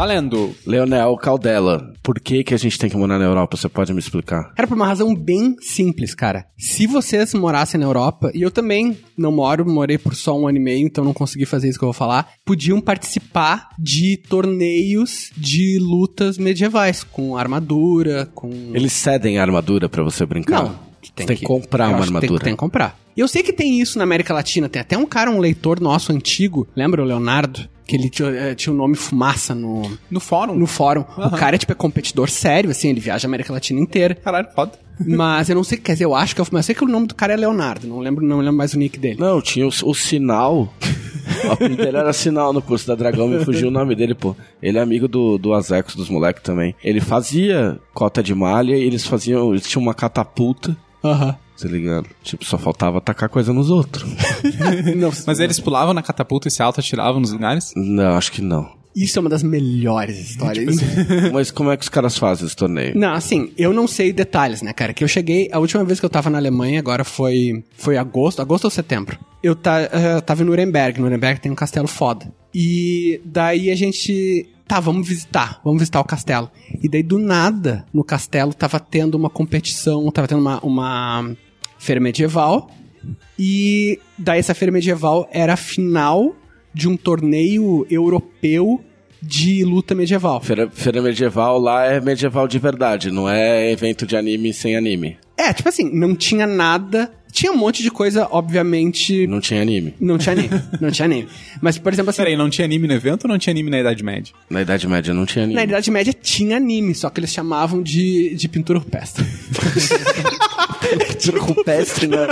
Valendo. Leonel Caldela, por que que a gente tem que morar na Europa? Você pode me explicar? Era por uma razão bem simples, cara. Se vocês morassem na Europa, e eu também não moro, morei por só um ano e meio, então não consegui fazer isso que eu vou falar, podiam participar de torneios de lutas medievais, com armadura, com... Eles cedem a armadura pra você brincar? Não, Você tem que comprar eu uma acho que tem- armadura. Tem, que comprar. E eu sei que tem isso na América Latina. Tem até um cara, um leitor nosso antigo, lembra o Leonardo? Que ele tinha, eh, tinha o nome Fumaça no, No fórum. no fórum. O cara é tipo é competidor sério, assim, ele viaja a América Latina inteira. Caralho, foda. Mas eu não sei, quer dizer, eu acho que é o Fumaça. Eu sei que o nome do cara é Leonardo, não lembro, não lembro mais o nick dele. Não, tinha o, o sinal. O apelido dele era sinal no curso da Dragão, me fugiu o nome dele, pô. Ele é amigo do, do Azecos, dos moleques também. Ele fazia cota de malha e eles faziam. Eles tinham uma catapulta, Aham. Tá ligado? Tipo, só faltava atacar coisa nos outros. Não, Mas eles pulavam na catapulta e se auto-atiravam nos lugares? Não, acho que não. Isso é uma das melhores histórias. Mas como é que os caras fazem esse torneio? Não, assim, eu não sei detalhes, né, cara? Que eu cheguei, a última vez que eu tava na Alemanha, agora foi foi agosto, agosto ou setembro. Eu eh, tava em Nuremberg, Nuremberg tem um castelo foda. E daí a gente, tá, vamos visitar, vamos visitar o castelo. E daí do nada, no castelo tava tendo uma competição, tava tendo uma, uma feira medieval. E daí essa feira medieval era a final de um torneio europeu de luta medieval. Feira, feira medieval lá é medieval de verdade, não é evento de anime sem anime. É, tipo assim, não tinha nada. Tinha um monte de coisa, obviamente. Não tinha anime. Não tinha anime. não tinha anime. Mas, por exemplo, assim. Peraí, não tinha anime no evento ou não tinha anime na Idade Média? Na Idade Média não tinha anime. Na Idade Média tinha anime, só que eles chamavam de, de pintura rupestre. Pintura rupestre, né?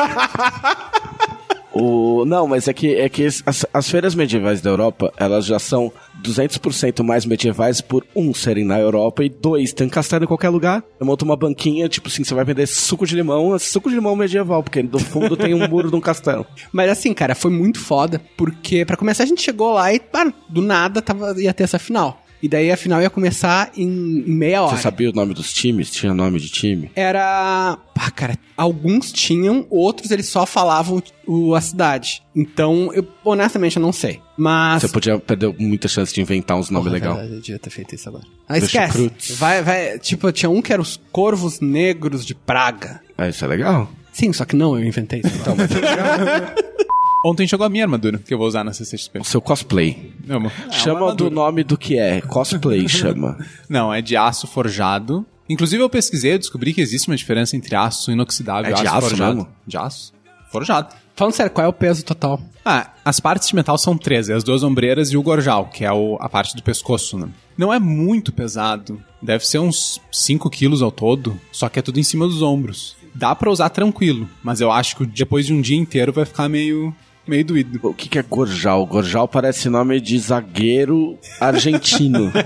O, não, mas é que, é que as, as feiras medievais da Europa, elas já são 200% mais medievais por, um, serem na Europa e, dois, tem castelo em qualquer lugar. Eu monto uma banquinha, tipo assim, você vai vender suco de limão, é suco de limão medieval, porque no fundo tem um muro de um castelo. Mas assim, cara, foi muito foda, porque pra começar a gente chegou lá e, pá, do nada tava, ia ter essa final. E daí a final ia começar em, em meia hora. Você sabia o nome dos times? Tinha nome de time? Era. Pá, cara, alguns tinham, outros eles só falavam o, a cidade. Então, eu honestamente eu não sei. Mas. Você podia perder muita chance de inventar uns nomes legais. Eu devia ter feito isso agora. Ah, Deixa esquece. Vai, vai. Tipo, tinha um que era os corvos negros de Praga. Ah, isso é legal. Sim, só que não, eu inventei isso. Então, mas... Ontem chegou a minha armadura, que eu vou usar na CCXP. O seu cosplay. Não, é chama uma do nome do que é. Cosplay chama. Não, é de aço forjado. Inclusive eu pesquisei e descobri que existe uma diferença entre aço inoxidável É e de aço, aço forjado. mesmo? De aço. Forjado. Falando sério, qual é o peso total? Ah, as partes de metal são três, é as duas ombreiras e o gorjal, que é o- a parte do pescoço, né? Não é muito pesado, deve ser uns 5 quilos ao todo, só que é tudo em cima dos ombros. Dá pra usar tranquilo, mas eu acho que depois de um dia inteiro vai ficar meio, meio doído. O que, que é Gorjal? Gorjal parece nome de zagueiro argentino.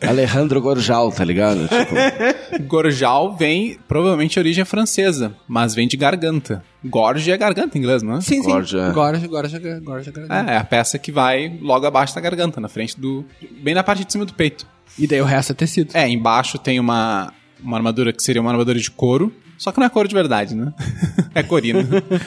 Alejandro Gorjal, tá ligado? Tipo, Gorjal vem, provavelmente, a origem é francesa, mas vem de garganta. Gorge é garganta em inglês, não é? Sim, sim. Gorja. Gorja, gorja, gorja, gorja. É, é a peça que vai logo abaixo da garganta, na frente do. bem na parte de cima do peito. E daí o resto é tecido. É, embaixo tem uma, uma armadura que seria uma armadura de couro, só que não é couro de verdade, né? é corino.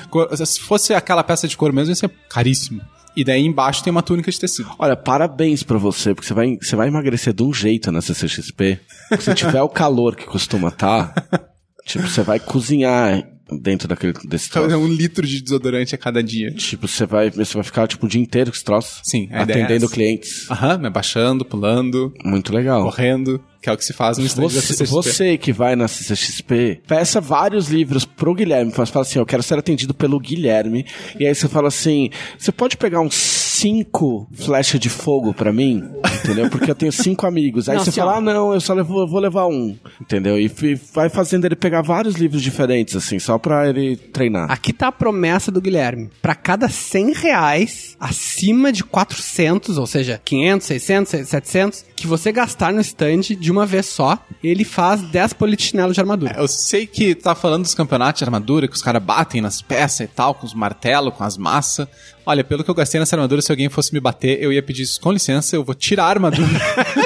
Cor- Se fosse aquela peça de couro mesmo, ia ser caríssimo. E daí embaixo tem uma túnica de tecido. Olha, parabéns pra você, porque você vai, você vai emagrecer de um jeito na CCXP. Se tiver o calor que costuma tá, tipo, você vai cozinhar dentro daquele, desse troço. um litro de desodorante a cada dia. Tipo, você vai, você vai ficar tipo o dia inteiro com esse troço. Sim, a é Atendendo essa. clientes. Aham, me abaixando, pulando, Muito legal. correndo, que é o que se faz no stand Você, você que vai na CCXP, peça vários livros pro Guilherme. Fala fala assim, eu quero ser atendido pelo Guilherme. E aí você fala assim, você pode pegar uns cinco flechas de fogo pra mim? Entendeu? Porque eu tenho cinco amigos. Aí Não, você assim, fala, ah, não, eu só levo, vou levar um. Entendeu? E vai fazendo ele pegar vários livros diferentes, assim, só pra ele treinar. Aqui tá a promessa do Guilherme. Pra cada 100 reais acima de 400, ou seja, 500, 600, 700, que você gastar no stand de uma vez só, ele faz 10 politichinelos de armadura. Eu sei que tá falando dos campeonatos de armadura, que os caras batem nas peças e tal, com os martelos, com as massas. Olha, pelo que eu gastei nessa armadura, se alguém fosse me bater, eu ia pedir com licença, eu vou tirar a armadura.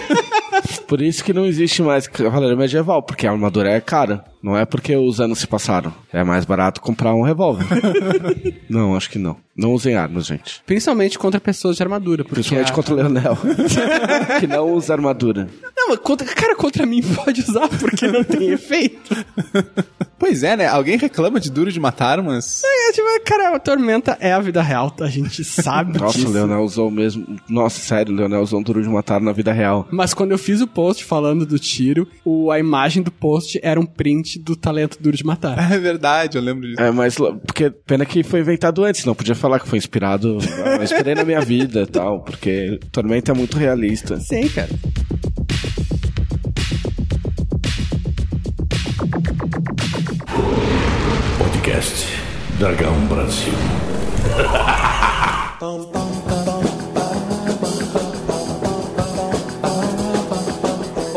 Por isso que não existe mais Cavaleiro Medieval, porque a armadura é cara. Não é porque os anos se passaram. É mais barato comprar um revólver. não, acho que não. Não usem armas, gente. Principalmente contra pessoas de armadura. Porque Principalmente a- contra o Leonel. que não usa armadura. Não, mas contra, cara, contra mim pode usar porque não tem efeito. Pois é, né? Alguém reclama de duro de matar, mas. É, tipo, cara, a tormenta é a vida real, a gente sabe Nossa, disso. o Leonel usou o mesmo. Nossa, sério, o Leonel usou um duro de matar na vida real. Mas quando eu fiz o post falando do tiro, o, a imagem do post era um print do talento duro de matar. É verdade, eu lembro disso. É, mas porque pena que foi inventado antes, não podia falar que foi inspirado. Eu inspirei na minha vida e tal, porque Tormenta é muito realista. Sim, cara. Podcast Dragão Brasil.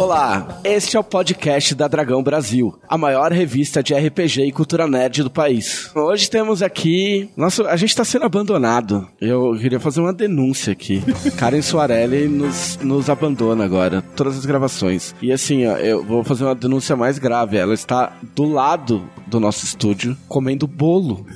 Olá, este é o podcast da Dragão Brasil, a maior revista de RPG e cultura nerd do país. Hoje temos aqui. Nossa, a gente tá sendo abandonado. Eu queria fazer uma denúncia aqui. Karen Soarelli nos, nos abandona agora, todas as gravações. E assim, ó, eu vou fazer uma denúncia mais grave. Ela está do lado do nosso estúdio comendo bolo.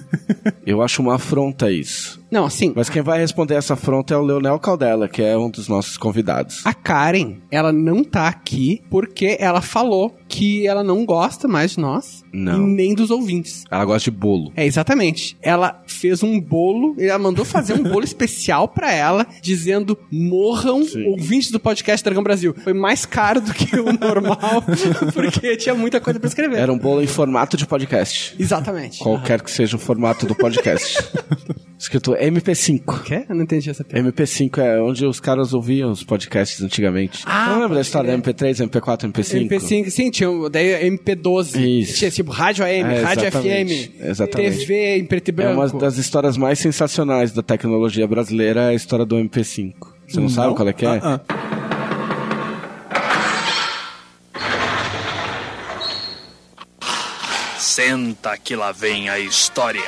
Eu acho uma afronta isso. Não, assim, Mas quem vai responder essa afronta é o Leonel Caldela, que é um dos nossos convidados. a Karen, ela não tá aqui porque ela falou que ela não gosta mais de nós Não. e nem dos ouvintes. Ela gosta de bolo. É, exatamente. Ela fez um bolo, ela mandou fazer um bolo especial pra ela, dizendo: morram ouvintes do podcast Dragão Brasil. Foi mais caro do que o normal, porque tinha muita coisa pra escrever. Era um bolo em formato de podcast. Exatamente. Qualquer que seja o formato do podcast. Escrito MP5. Quê? Eu não entendi essa piada. MP5 é onde os caras ouviam os podcasts antigamente. Ah, não lembra da história da MP3, MP4, MP5? MP5, sim, tinha daí MP12. Isso. Tinha tipo rádio AM, É, rádio exatamente. FM, Exatamente. TV em preto e É branco. uma das histórias mais sensacionais da tecnologia brasileira, é a história do MP5. Você não, sabe qual é que é? Ah, ah. Senta que lá vem a história.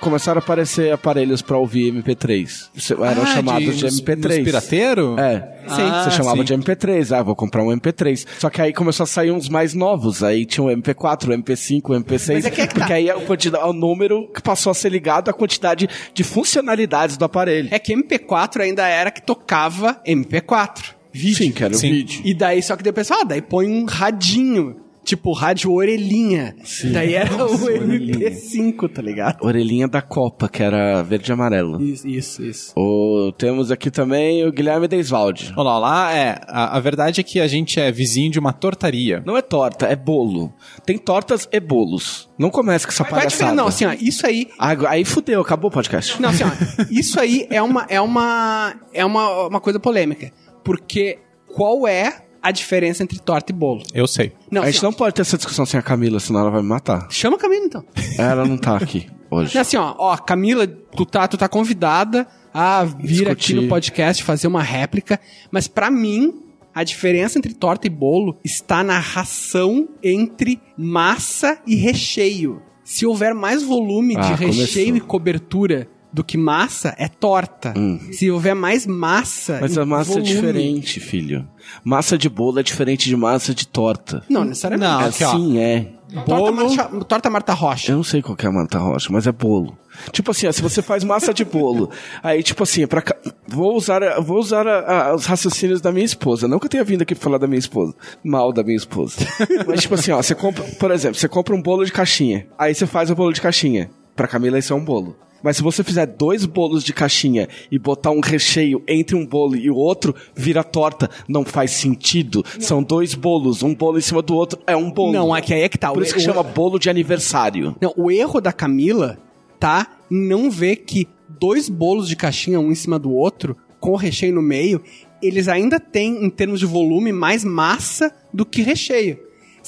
Começaram a aparecer aparelhos pra ouvir MP3. Isso Eram Ah, chamados de, nos- MP3. nos pirateiro? É. Sim. Você chamava sim. de MP3. Ah, vou comprar um MP3. Só que aí começou a sair uns mais novos. Aí tinha o MP4, o MP5, o MP6. Mas é que é que porque tá. aí a quantidade, o número que passou a ser ligado à quantidade de funcionalidades do aparelho. É que MP4 ainda era que tocava MP4. Vídeo. Sim, que era o Sim. vídeo. E daí, só que daí o pessoal, ah, daí põe um radinho. Tipo, rádio orelhinha. Daí era o MP5, tá ligado? Orelhinha da Copa, que era verde e amarelo. Isso, isso, isso. O, temos aqui também o Guilherme Deisvalde. Olá, olá. É, a, a verdade é que a gente é vizinho de uma tortaria. Não é torta, é bolo. Tem tortas e bolos. Não comece com essa Vai palhaçada. diferen- não, assim, ó, isso aí Ah, Aí fudeu, acabou o podcast. Não, assim, ó, isso aí é uma é uma é uma, uma coisa polêmica, porque qual é a diferença entre torta e bolo? Eu sei. Não, a gente assim, não pode ter essa discussão sem a Camila, senão ela vai me matar. chama a Camila então. Ela não tá aqui hoje. Não, assim, ó, ó, Camila, tu tá, tu tá convidada a vir aqui Discutir. no podcast fazer uma réplica, mas pra mim a diferença entre torta e bolo está na ração entre massa e recheio. Se houver mais volume de Ah, recheio começou. e cobertura do que massa, é torta. Se houver mais massa. Hum. Mas a massa volume- é diferente, filho. Massa de bolo é diferente de massa de torta. Não, necessariamente. Não, é aqui, ó. assim, é. Torta, Bolo- Marta, torta Marta Rocha. Eu não sei qual que é a Marta Rocha, mas é bolo. Tipo assim, ó, se você faz massa de bolo, aí tipo assim, pra ca- vou usar, vou usar a- a- os raciocínios da minha esposa. Não que eu tenha vindo aqui pra falar da minha esposa, mal da minha esposa. mas tipo assim, ó, você compra, por exemplo, você compra um bolo de caixinha, aí você faz o bolo de caixinha. Pra Camila isso é um bolo. Mas se você fizer dois bolos de caixinha e botar um recheio entre um bolo e o outro, vira torta. Não faz sentido. São dois bolos, um bolo em cima do outro é um bolo. Não, aqui é que tá. Por O- isso que o- chama bolo de aniversário. Não, o erro da Camila tá em não ver que dois bolos de caixinha, um em cima do outro, com o recheio no meio, eles ainda têm, em termos de volume, mais massa do que recheio.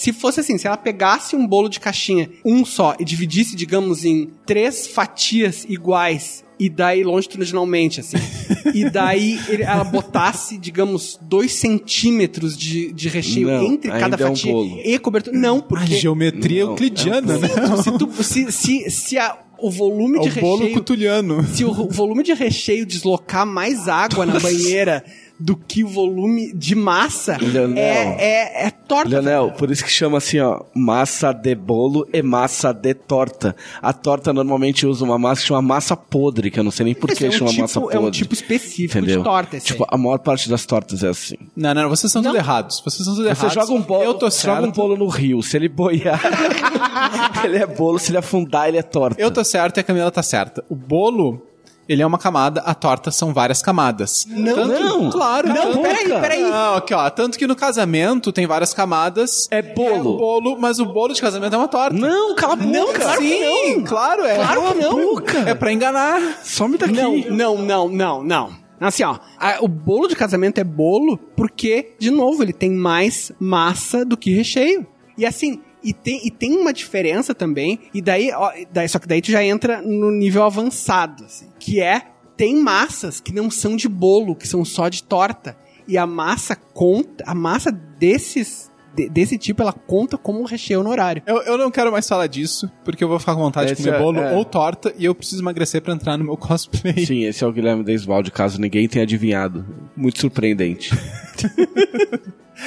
Se fosse assim, se ela pegasse um bolo de caixinha, um só, e dividisse, digamos, em três fatias iguais, e daí longitudinalmente, assim, e daí ele- ela botasse, digamos, dois centímetros de, de recheio Não, entre cada ainda é um fatia bolo. e cobertura. Não, A porque geometria Não, euclidiana, né? se, tu- se, se, se a- o volume É de o bolo recheio. cutuliano. Se o volume de recheio deslocar mais água na banheira do que o volume de massa Leonel. é, é, é torta. Leonel, por isso que chama assim, ó, massa de bolo e massa de torta. A torta normalmente usa uma massa que chama massa podre, que eu não sei nem por que é um chama tipo- massa podre. É um tipo específico Entendeu? de torta. Esse Tipo, aí. a maior parte das tortas é assim. Não, não, vocês Não. tudo errados. Vocês estão tudo Você errados. joga um bolo, Eu tô joga certo. um bolo no rio, se ele boiar, ele é bolo, se ele afundar, ele é torta. Eu tô certo e a Camila tá certa. O bolo, ele é uma camada, a torta são várias camadas. Não, Tanto- não. Claro. Não, tanto- peraí, peraí. Não, aqui, ó. Tanto que no casamento tem várias camadas. É bolo. É bolo, mas o bolo de casamento é uma torta. Não, cala a boca. Não, claro Sim, claro é. Claro que não. É pra enganar. Some daqui. Não, não, não, não, não. Assim, ó, a- o bolo de casamento é bolo porque, de novo, ele tem mais massa do que recheio. E assim, e tem, e tem uma diferença também, e daí, ó, daí, só que daí tu já entra no nível avançado, assim, que é, tem massas que não são de bolo, que são só de torta. E a massa conta, a massa desses, de- desse tipo, ela conta como um recheio honorário. Eu, eu não quero mais falar disso, porque eu vou ficar com vontade Esse de comer é- bolo é. ou torta e eu preciso emagrecer pra entrar no meu cosplay. Sim, esse é o Guilherme Desvalde, caso ninguém tenha adivinhado. Muito surpreendente.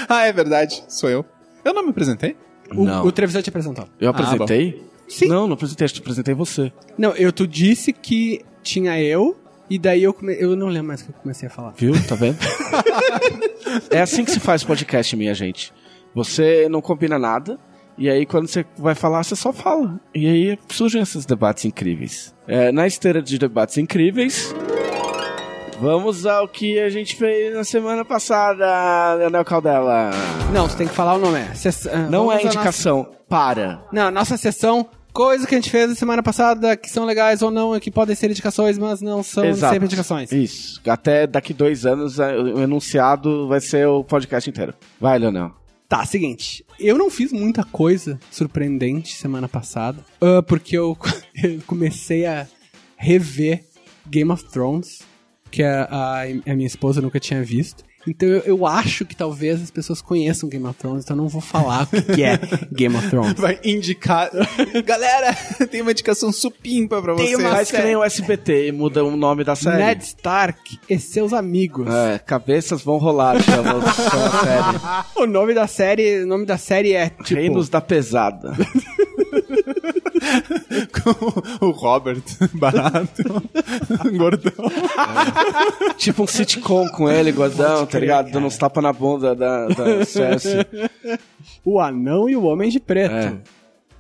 Ah, é verdade. Sou eu. Eu não me apresentei? O, não. o Trevisão te apresentou. Eu apresentei? Sim. Não, não apresentei, acho que apresentei você. Não, eu tu disse que tinha eu, e daí eu come... eu não lembro mais o que eu comecei a falar. Viu? Tá vendo? é assim que se faz podcast, minha gente. Você não combina nada, e aí quando você vai falar, você só fala. E aí surgem esses debates incríveis. É, na esteira de debates incríveis, vamos ao que a gente fez na semana passada, Leonel Caldela. Não, tu tem que falar o nome. É. Ah, Não vamos é indicação, para. Nossa... Não, nossa sessão, coisas que a gente fez na semana passada que são legais ou não, e que podem ser indicações, mas não são Exato. sempre indicações. Isso. Até daqui dois anos, é, o enunciado vai ser o podcast inteiro. Vai, Leonel. Tá, seguinte. Eu não fiz muita coisa surpreendente semana passada, ah, porque eu, eu comecei a rever Game of Thrones, que a, a, a minha esposa nunca tinha visto. Então eu, eu acho que talvez as pessoas conheçam Game of Thrones, então eu não vou falar o que, que é Game of Thrones. Vai indicar. Galera, tem uma indicação supimpa pra Tem vocês. uma Faz que nem o SBT e muda o nome da série. Ned Stark e seus amigos. É, cabeças vão rolar, chama, chama a série. O nome da série, o nome da série é tipo Reinos da Pesada. Com o Robert, barato, gordão. tipo um sitcom com ele, gordão, tá ligado? Dando uns tapas na bunda da, da Cersei. O Anão e o Homem de Preto. É.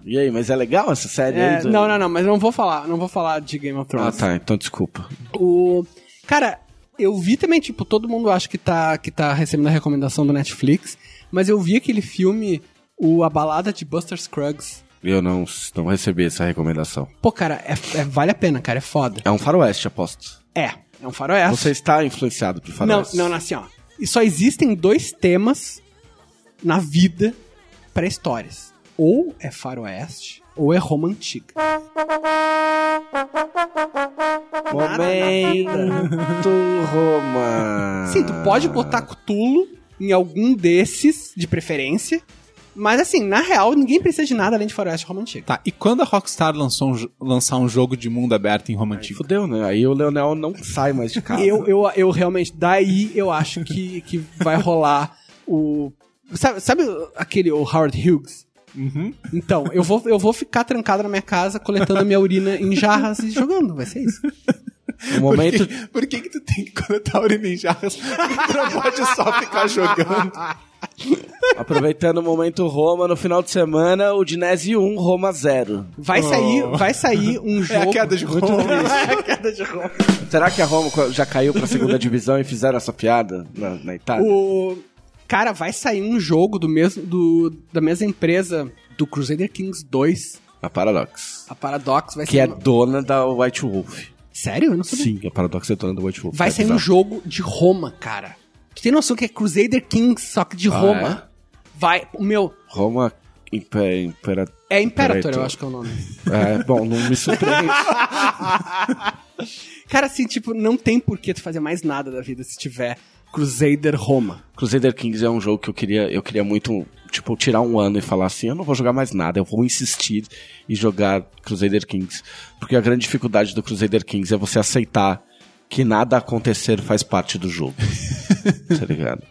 E aí, mas é legal essa série É, aí? do- não, não, não, mas não vou falar, não vou falar de Game of Ah, Thrones. tá, então desculpa. O cara, eu vi também, tipo, todo mundo acha que tá que tá recebendo a recomendação do Netflix, mas eu vi aquele filme o A Balada de Buster Scruggs. Eu não, não recebi essa recomendação. Pô, cara, é, é- vale a pena, cara, é foda. É um faroeste, aposto. É, é um faroeste. Você está influenciado por faroeste. não, não, assim, ó. E só existem dois temas na vida para histórias. Ou é faroeste, ou é Roma antiga. Momento Roma. Sim, tu pode botar Cthulhu em algum desses, de preferência. Mas assim, na real, ninguém precisa de nada além de faroeste e Roma antiga. Tá, e quando a Rockstar lançou um lançar um jogo de mundo aberto em Roma Antigo? Fudeu, né? Aí o Leonel não sai mais de casa. Eu, eu, eu realmente, daí eu acho que, que vai rolar o. Sabe, sabe aquele o Howard Hughes? Então, eu vou, eu vou ficar trancado na minha casa, coletando a minha urina em jarras e jogando, vai ser isso. O momento. Por que, por que que tu tem que coletar urina em jarras? Tu não pode só ficar jogando. Aproveitando o momento Roma, no final de semana, o Dinese 1, Roma 0. Vai sair, vai sair um É jogo. a queda de Roma. É a queda de Roma. Será que a Roma já caiu pra segunda divisão e fizeram essa piada na, na Itália? O cara vai sair um jogo do mesmo do, da mesma empresa do Crusader Kings 2, A Paradox. a Paradox vai Que é uma- dona da White Wolf. Sério? Eu não sabia. Sim, a Paradox é dona da White Wolf. Vai É sair um bizarro. jogo de Roma, cara. Tu tem noção que é Crusader Kings, só que de Ah, Roma? Vai, o meu. Roma Impera... Impera... É Imperator, Imperator. eu acho que é o nome. É, bom, não me surpreende. Cara, assim, tipo, não tem por que tu fazer mais nada da vida se tiver Crusader Roma. Crusader Kings é um jogo que eu queria, eu queria muito, tipo, tirar um ano e falar assim, eu não vou jogar mais nada, eu vou insistir em jogar Crusader Kings. Porque a grande dificuldade do Crusader Kings é você aceitar que nada acontecer faz parte do jogo. Tá ligado?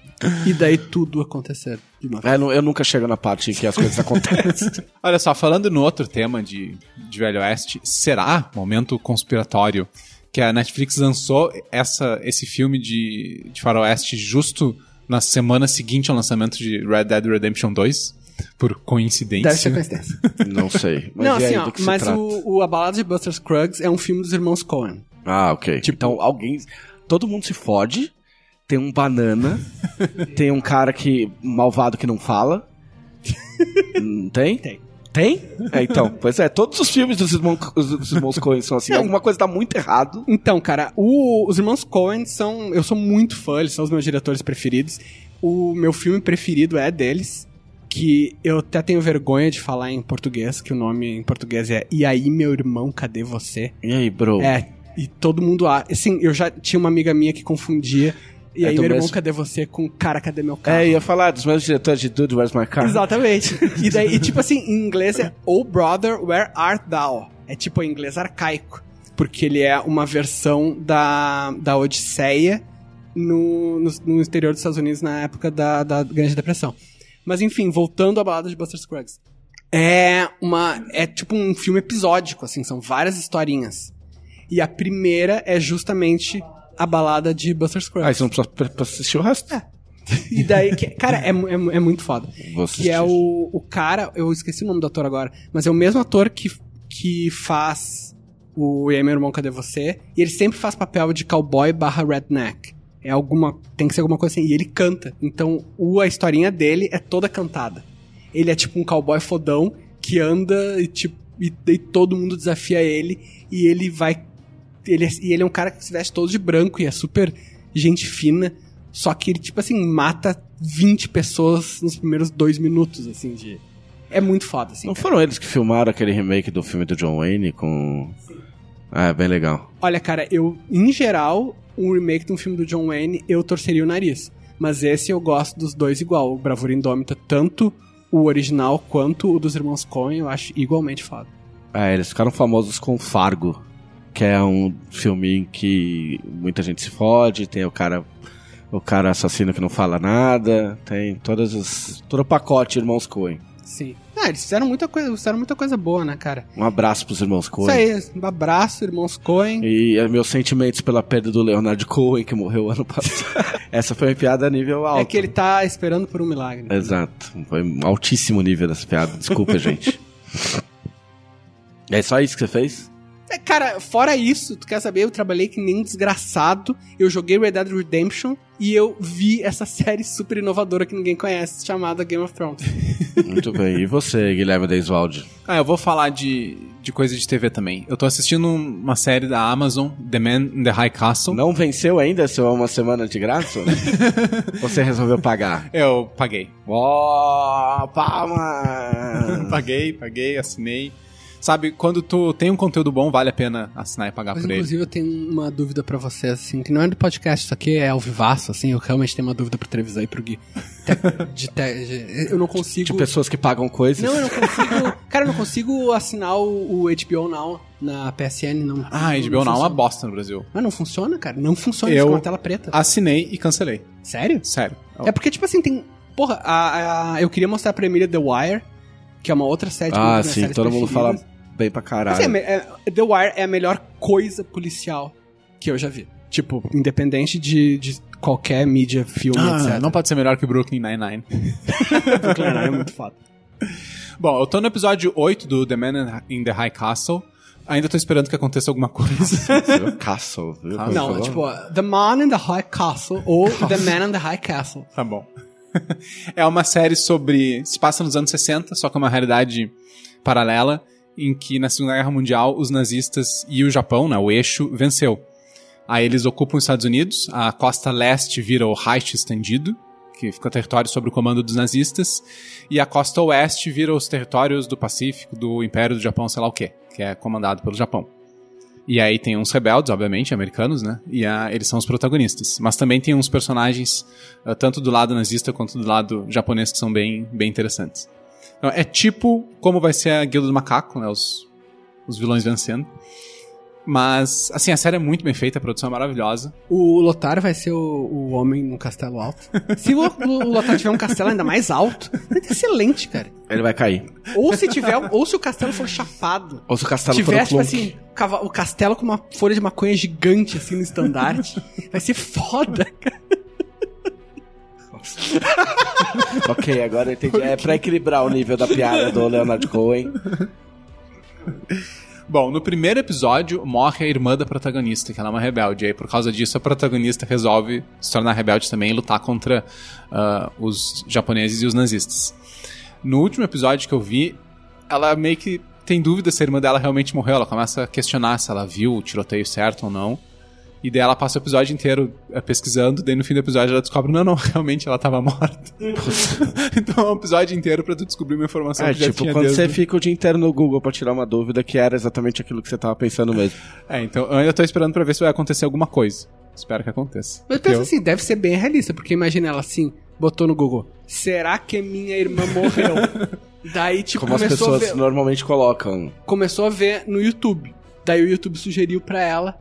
E daí tudo acontecer de vez. É, eu nunca chego na parte em que as coisas acontecem. Olha só, falando no outro tema de, de Velho Oeste, será momento conspiratório que a Netflix lançou essa, esse filme de, de faroeste justo na semana seguinte ao lançamento de Red Dead Redemption 2? Por coincidência. Deve ser coincidência. Não sei. Mas não, aí, assim, ó, mas o, o A Balada de Buster Scruggs é um filme dos irmãos Coen. Ah, ok. então alguém. Todo mundo se fode. Tem um banana. tem um cara que. malvado que não fala. Hum, tem? Tem. Tem? É, então. Pois é, todos os filmes dos irmãos, dos irmãos Coen são assim. Alguma coisa tá muito errado. Então, cara, o- os irmãos Coen são. Eu sou muito fã, eles são os meus diretores preferidos. O meu filme preferido é deles. Que eu até tenho vergonha de falar em português, que o nome em português é E aí, meu irmão, cadê você? E aí, bro? É, e todo mundo. a- Assim, eu já tinha uma amiga minha que confundia. E É aí, meu irmão, mesmo- cadê você? Com cara, cadê meu carro? É, ia falar dos meus diretores de Dude, Where's My Car? Exatamente. E daí, tipo assim, em inglês é Oh Brother, Where Art Thou? É tipo em inglês arcaico. Porque ele é uma versão da, da Odisseia no, no, no exterior dos Estados Unidos na época da, da Grande Depressão. Mas enfim, voltando à balada de Buster Scruggs. É uma. É tipo um filme episódico, assim, são várias historinhas. E a primeira é justamente a balada de Buster Scruggs. Ah, você não precisa pra- pra assistir o resto? E daí, que- cara, é, é, é muito foda. Vou Que é o, o cara, eu esqueci o nome do ator agora, mas é o mesmo ator que, que faz o E aí, meu irmão, cadê você? E ele sempre faz papel de cowboy barra redneck. É alguma. Tem que ser alguma coisa assim. E ele canta. Então, o, a historinha dele é toda cantada. Ele é tipo um cowboy fodão que anda e tipo. E, daí todo mundo desafia ele. E ele vai. Ele, é- e ele é um cara que se veste todo de branco e é super gente fina. Só que ele, tipo assim, mata 20 pessoas nos primeiros dois minutos, assim, de. É muito foda, assim. Não cara. foram eles que filmaram aquele remake do filme do John Wayne com. Ah, é bem legal. Olha, cara, eu, em geral, um remake de um filme do John Wayne, eu torceria o nariz. Mas esse eu gosto dos dois igual. O Bravura Indômita, tanto o original quanto o dos irmãos Coen, eu acho igualmente foda. Ah, eles ficaram famosos com Fargo, que é um filme em que muita gente se fode, tem o cara o cara assassino que não fala nada, tem todas as todo o pacote Irmãos Coen. Sim. Ah, eles fizeram muita coisa, fizeram muita coisa boa, né, cara? Um abraço pros Irmãos Coen. Isso aí, um abraço, irmãos Coen. E é, meus sentimentos pela perda do Leonard Cohen, que morreu ano passado. Essa foi uma piada a nível alto. É que ele tá esperando por um milagre. Exato. Foi um altíssimo nível dessa piada. Desculpa, gente. É só isso que você fez? É, Cara, fora isso, tu quer saber? Eu trabalhei que nem um desgraçado. Eu joguei Red Dead Redemption e eu vi essa série super inovadora que ninguém conhece, chamada Game of Thrones. Muito bem. E você, Guilherme Deiswald? Ah, eu vou falar de, de coisa de TV também. Eu tô assistindo uma série da Amazon, The Man in the High Castle. Não venceu ainda seu uma semana de graça? você resolveu pagar? Eu paguei. Ó, palma! paguei, paguei, assinei. Sabe, quando tu tem um conteúdo bom, vale a pena assinar e pagar Mas, por ele. inclusive, eu tenho uma dúvida pra vocês, assim, que não é do podcast, isso aqui é ao vivaço, assim, eu realmente tenho uma dúvida pro Trevisan e pro Gui. Te- de te- de- eu não consigo... De pessoas que pagam coisas. Não, eu não consigo... Cara, eu não consigo assinar o, o HBO Now na PSN, não. Ah, não, HBO não é uma bosta no Brasil. Mas não funciona, cara. Não funciona, Eu- fica uma tela preta. Assinei e cancelei. Sério? Sério. É porque, tipo assim, tem. Porra, a, a- eu queria mostrar pra Emília The Wire, que é uma outra série de Ah, sim, todo mundo fala. Bem pra caralho. Assim, é é- The Wire é a melhor coisa policial que eu já vi. Tipo, independente de, de qualquer mídia, filme, Ah, etc. não pode ser melhor que Brooklyn Nine-Nine. Brooklyn Nine-Nine é muito foda. Bom, eu tô no episódio 8 do The Man in the High Castle. Ainda tô esperando que aconteça alguma coisa. Viu? Castle, viu? Ah, como Não, é tipo, The Man in the High Castle ou The Man in the High Castle. Tá bom. é uma série sobre. Se passa nos anos 60, só que é uma realidade paralela, em que na Segunda Guerra Mundial os nazistas e o Japão, né, o eixo, venceu. Aí eles ocupam os Estados Unidos, a costa leste vira o Reich estendido, que fica o território sob o comando dos nazistas, e a costa oeste vira os territórios do Pacífico, do Império do Japão, sei lá o quê, que é comandado pelo Japão. E aí tem uns rebeldes, obviamente, americanos, né? E ah, eles são os protagonistas. Mas também tem uns personagens, ah, tanto do lado nazista quanto do lado japonês, que são bem, bem interessantes. Então, é tipo como vai ser a Guilda do Macaco, né? Os, os vilões vencendo. Mas, assim, a série é muito bem feita, a produção é maravilhosa. O Lotar vai ser o, o homem no castelo alto. Se o, o Lotar tiver um castelo ainda mais alto, vai ser excelente, cara. Ele vai cair. Ou se tiver, ou se o castelo for chapado. Ou se o castelo for tiver, um tipo assim, o castelo com uma folha de maconha gigante, assim, no estandarte. vai ser foda, cara. Ok, agora eu entendi. É pra equilibrar o nível da piada do Leonard Cohen. Bom, no primeiro episódio morre a irmã da protagonista, que ela é uma rebelde. E aí, por causa disso, a protagonista resolve se tornar rebelde também e lutar contra ah, os japoneses e os nazistas. No último episódio que eu vi, ela meio que tem dúvida se a irmã dela realmente morreu. Ela começa a questionar se ela viu o tiroteio certo ou não. E daí ela passa o episódio inteiro eh, pesquisando, daí no fim do episódio ela descobre, não, não, realmente ela tava morta. então é um episódio inteiro pra tu descobrir uma informação É, que já tipo, tinha quando desde... você fica o dia inteiro no Google pra tirar uma dúvida que era exatamente aquilo que você tava pensando mesmo. É, então eu ainda tô esperando pra ver se vai acontecer alguma coisa. Espero que aconteça. Mas pensa eu- assim, deve ser bem realista, porque imagina ela assim, botou no Google, será que minha irmã morreu? Daí, tipo, Como as começou a, pessoas ver, normalmente colocam. começou a ver no YouTube. Daí o YouTube sugeriu pra ela,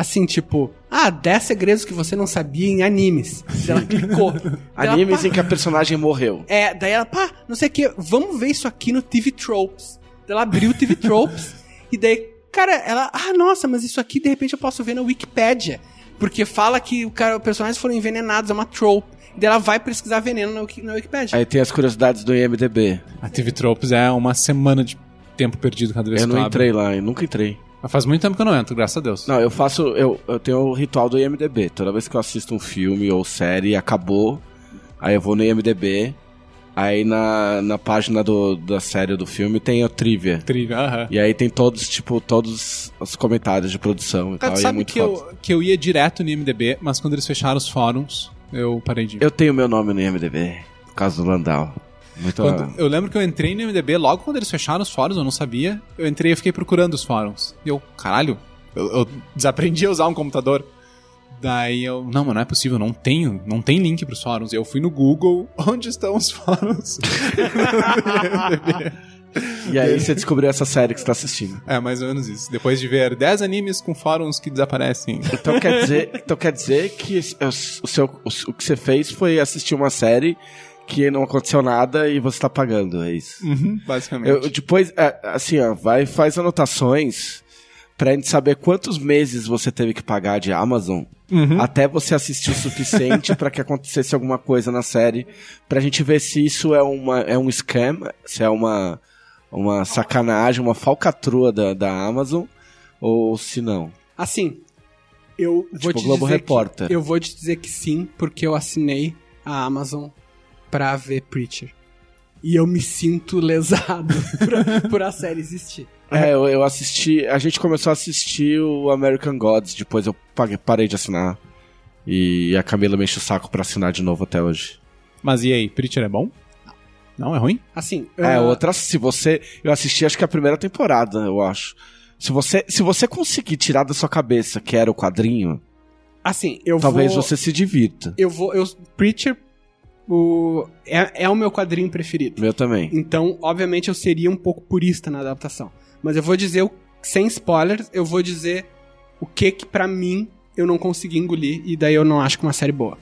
assim, tipo, ah, 10 segredos que você não sabia em animes. Daí ela clicou. Daí ela, Animes pá, em que a personagem morreu. É, daí ela, pá, não sei o que, vamos ver isso aqui no TV Tropes. Daí ela abriu o TV Tropes e daí, cara, ela, ah, nossa, mas isso aqui de repente eu posso ver na Wikipédia. Porque fala que o cara, os personagens foram envenenados, é uma trope. Daí ela vai pesquisar veneno na, Wiki- na Wikipédia. Aí tem as curiosidades do IMDB. A TV Tropes é uma semana de tempo perdido cada vez Eu que não tu abre. entrei lá, eu nunca entrei. Mas faz muito tempo que eu não entro, graças a Deus. Não, eu faço. Eu, eu tenho o ritual do IMDB. Toda vez que eu assisto um filme ou série, acabou. Aí eu vou no IMDB. Aí na, na página do, da série ou do filme tem o trivia. Trivia, aham. E aí tem todos, tipo, todos os comentários de produção e Cara, tal. E é sabe muito que foda. eu, que eu ia direto no IMDB, mas quando eles fecharam os fóruns, eu parei de ir. Eu tenho meu nome no IMDB. Por causa do Landau. Muito Quando- eu lembro que eu entrei no MDB logo quando eles fecharam os fóruns, eu não sabia. Eu entrei e fiquei procurando os fóruns. E eu, caralho, eu, eu desaprendi a usar um computador. Daí eu, não, mas não é possível, não tenho, não tem link pros fóruns. Eu fui no Google, onde estão os fóruns? E aí você descobriu essa série que você tá assistindo. é, mais ou menos isso. Depois de ver 10 animes com fóruns que desaparecem. Então quer dizer, então quer dizer que esse- o, seu, o, o que você fez foi assistir uma série que não aconteceu nada e você tá pagando, é isso. Uhum, basicamente. Eu, depois, é, assim, ó, vai faz anotações pra gente saber quantos meses você teve que pagar de Amazon até você assistir o suficiente pra que acontecesse alguma coisa na série, pra gente ver se isso é, uma, é um scam, se é uma, uma sacanagem, uma falcatrua da, da Amazon, ou se não. Assim, eu vou Tipo te Globo dizer Repórter. que, eu vou te dizer que sim, porque eu assinei a Amazon pra ver Preacher. E eu me sinto lesado por, por a série existir. É, eu, eu assisti. A gente começou a assistir o American Gods, depois eu paguei- parei de assinar. E a Camila me enche o saco pra assinar de novo até hoje. Mas e aí, Preacher é bom? Não, é ruim? Assim, É, ah, outra, se você. Eu assisti acho que a primeira temporada, eu acho. Se você, se você conseguir tirar da sua cabeça que era o quadrinho, assim, eu talvez vou... você se divirta. Eu vou... Eu, Preacher o, é, é o meu quadrinho preferido. Meu também. Então, obviamente, eu seria um pouco purista na adaptação. Mas eu vou dizer, o- sem spoilers, eu vou dizer o que que pra mim eu não consegui engolir e daí eu não acho que é uma série boa.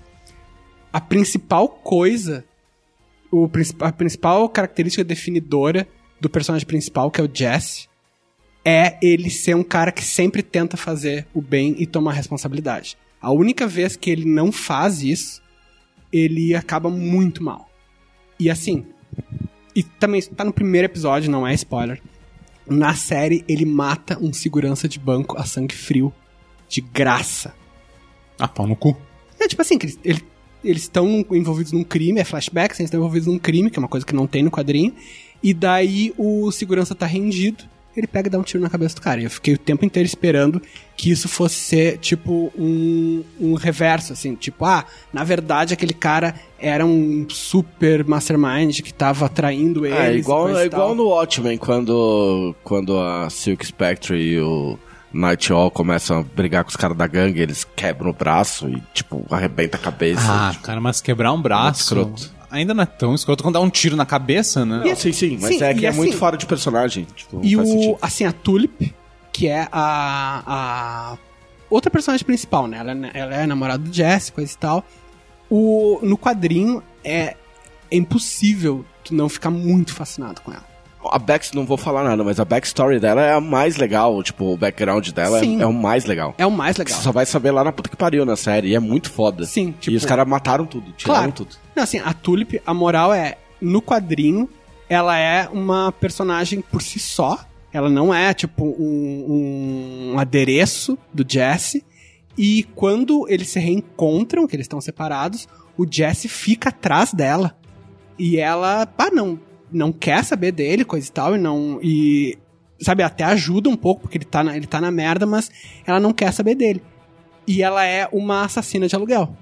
A principal coisa, o, a principal característica definidora do personagem principal, que é o Jesse, é ele ser um cara que sempre tenta fazer o bem e tomar responsabilidade. A única vez que ele não faz isso, ele acaba muito mal. E assim, e também tá no primeiro episódio, não é spoiler. Na série, ele mata um segurança de banco a sangue frio, de graça. Ah, pau no cu. É tipo assim, ele- eles estão envolvidos num crime, é flashback, eles estão envolvidos num crime, que é uma coisa que não tem no quadrinho. E daí o segurança tá rendido, ele pega e dá um tiro na cabeça do cara. E eu fiquei o tempo inteiro esperando que isso fosse ser, tipo, um, um reverso, assim. Tipo, ah, na verdade aquele cara era um super mastermind que tava traindo eles. É e igual, coisa é e tal. igual no Watchmen, quando, quando a Silk Spectre e o Night Owl começam a brigar com os caras da gangue, eles quebram o braço e, tipo, arrebenta a cabeça. Ah, tipo, cara, mas quebrar um braço. Escroto. Ainda não é tão escroto quando dá um tiro na cabeça, né? Não, sim, sim, mas Sim, é que é assim- muito fora de personagem. Tipo, E o, sentido. assim, a Tulip, que é a, a outra personagem principal, né? Ela, é- ela é namorada do Jesse, coisa e tal. O, no quadrinho é, é impossível tu não ficar muito fascinado com ela. A back, não vou falar nada, mas a backstory dela é a mais legal. Tipo, o background dela é, é o mais legal. É o mais legal. Você só vai saber lá na puta que pariu na série. E é muito foda. Sim, tipo- E os caras mataram tudo, tiraram Claro. tudo. Não, assim, a Tulip, a moral é, no quadrinho, ela é uma personagem por si só. Ela não é, tipo, um, um adereço do Jesse. E quando eles se reencontram, que eles estão separados, o Jesse fica atrás dela. E ela, pá, não, não quer saber dele, coisa e tal, e não. E. Sabe, até ajuda um pouco, porque ele tá, na, ele tá na merda, mas ela não quer saber dele. E ela é uma assassina de aluguel.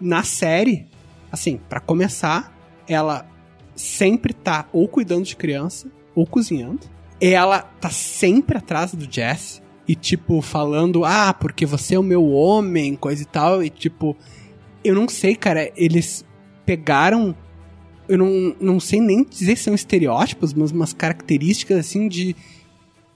Na série, assim, pra começar, ela sempre tá ou cuidando de criança ou cozinhando. Ela tá sempre atrás do Jesse e tipo falando: "Ah, porque você é o meu homem", coisa e tal, e tipo, eu não sei, cara, eles pegaram eu não, não sei nem dizer se são estereótipos, mas umas características assim de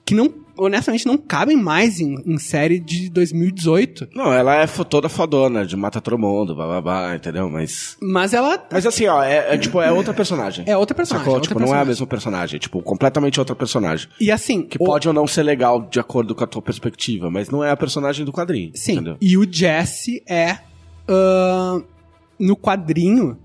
que não honestamente não cabem mais em, em série de 2018. Não, ela é toda fodona, de mata todo mundo, blá blá blá, entendeu? Mas. Mas ela Mas assim, ó, é, é, tipo, é outra personagem. é outra personagem, Sacou? é outra tipo, não é a personagem. mesma personagem. Tipo, completamente outra personagem. E assim, Que o- pode ou não ser legal de acordo com a tua perspectiva, mas não é a personagem do quadrinho. Sim. Entendeu? E o Jesse é. ahn, no quadrinho,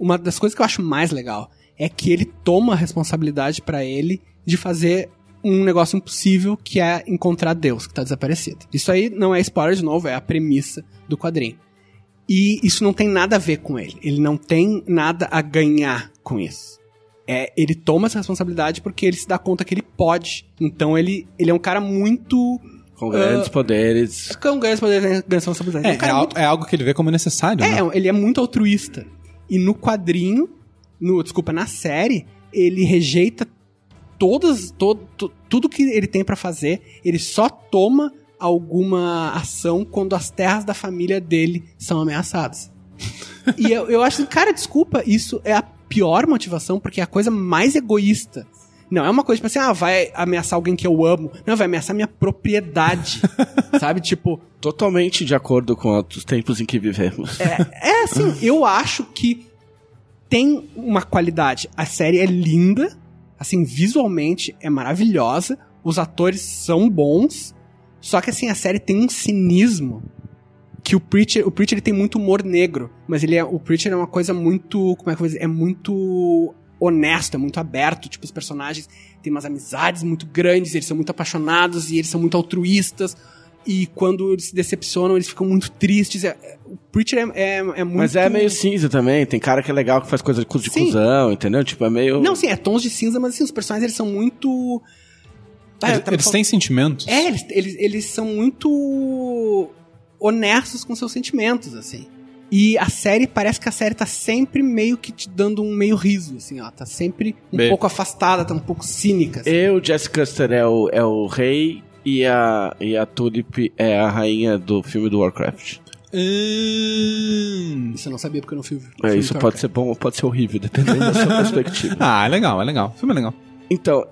uma das coisas que eu acho mais legal é que ele toma a responsabilidade pra ele de fazer um negócio impossível que é encontrar Deus que tá desaparecido. Isso aí não é spoiler de novo, é a premissa do quadrinho. E isso não tem nada a ver com ele. Ele não tem nada a ganhar com isso. É, ele toma essa responsabilidade porque ele se dá conta que ele pode. Então ele, ele é um cara muito. Com grandes poderes. Cão ganha esse poder, ganha essa responsabilidade. É, um é, é algo que ele vê como necessário, né? é, ele é muito altruísta. E no quadrinho, no, desculpa, na série, ele rejeita todas, tudo que ele tem pra fazer. Ele só toma alguma ação quando as terras da família dele são ameaçadas. e eu, eu acho, cara, desculpa, isso é a pior motivação, porque é a coisa mais egoísta. Não é uma coisa tipo assim, ah, vai ameaçar alguém que eu amo. Não, vai ameaçar minha propriedade. sabe? Tipo, Totalmente de acordo com os tempos em que vivemos. é assim, eu acho que tem uma qualidade. A série é linda, assim, visualmente é maravilhosa, os atores são bons, só que assim, a série tem um cinismo que o Preacher, o Preacher ele tem muito humor negro, mas ele é, o Preacher é uma coisa muito, como é que eu vou dizer, é muito honesto, é muito aberto, tipo, os personagens têm umas amizades muito grandes, eles são muito apaixonados e eles são muito altruístas, e quando eles se decepcionam, eles ficam muito tristes. É- é- O Preacher é, é, é muito... Mas é meio cinza também. Tem cara que é legal que faz coisa de Sim. cuzão, entendeu? Tipo, é meio. Não, sim, é tons de cinza, mas assim, os personagens eles são muito... Ah, Eles, eles têm sentimentos. É, eles, eles, eles são muito honestos com seus sentimentos, assim. E a série, parece que a série tá sempre meio que te dando um meio riso, assim, ó. Tá sempre um Bem. pouco afastada, tá um pouco cínica. assim. Eu, Jesse Custer, é o, é o rei e a, e a Tulip é a rainha do filme do Warcraft. Hum. Isso eu não sabia porque eu não fui. É, isso pode ser bom ou pode ser horrível, dependendo da sua perspectiva. Ah, é legal, é legal. Filme é legal. Então,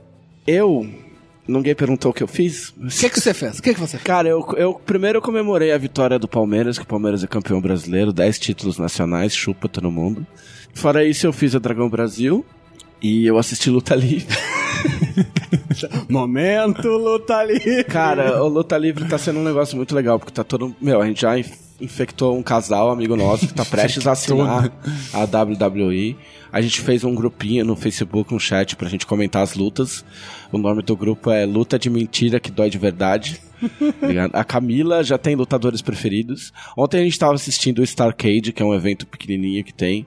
eu. Ninguém perguntou o que eu fiz. O que, que você fez? O que, que você fez? Cara, eu, eu primeiro comemorei a vitória do Palmeiras, que o Palmeiras é campeão brasileiro, 10 títulos nacionais, chupa todo mundo. Fora isso, eu fiz a Dragão Brasil e eu assisti Luta Livre. Momento, luta ali. Cara, o Luta Livre tá sendo um negócio muito legal, porque tá todo. Meu, a gente já infectou um casal, amigo nosso, que tá prestes a assinar a WWE. A gente fez um grupinho no Facebook, um chat pra gente comentar as lutas. O nome do grupo é Luta de Mentira que Dói de Verdade. a Camila já tem lutadores preferidos. Ontem a gente tava assistindo o Starcade, que é um evento pequenininho que tem.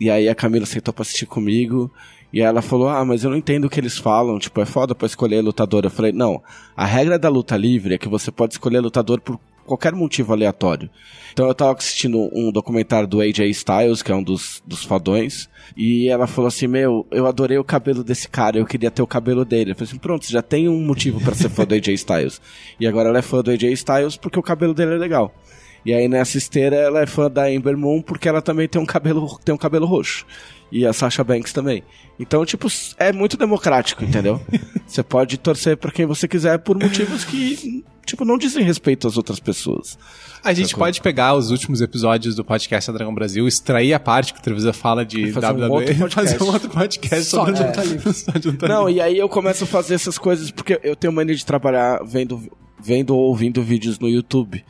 E aí a Camila sentou pra assistir comigo. E ela falou: Ah, mas eu não entendo o que eles falam. Tipo, é foda pra escolher lutador. Eu falei: Não, a regra da luta livre é que você pode escolher lutador por qualquer motivo aleatório. Então eu tava assistindo um documentário do AJ Styles, que é um dos, dos fadões. E ela falou assim: Meu, eu adorei o cabelo desse cara, eu queria ter o cabelo dele. Eu falei assim: Pronto, você já tem um motivo pra ser fã do AJ Styles. E agora ela é fã do AJ Styles porque o cabelo dele é legal. E aí nessa esteira ela é fã da Ember Moon porque ela também tem um cabelo, tem um cabelo roxo. E a Sasha Banks também. Então, tipo, é muito democrático, entendeu? você pode torcer pra quem você quiser por motivos que, tipo, não dizem respeito às outras pessoas. A gente Sacou? pode pegar os últimos episódios do podcast Dragão Brasil, extrair a parte que o Trevisan fala de fazer um WWE outro e fazer um outro podcast Só de. Só de luta Não, e aí eu começo a fazer essas coisas porque eu tenho mania de trabalhar vendo, vendo ou ouvindo vídeos no YouTube.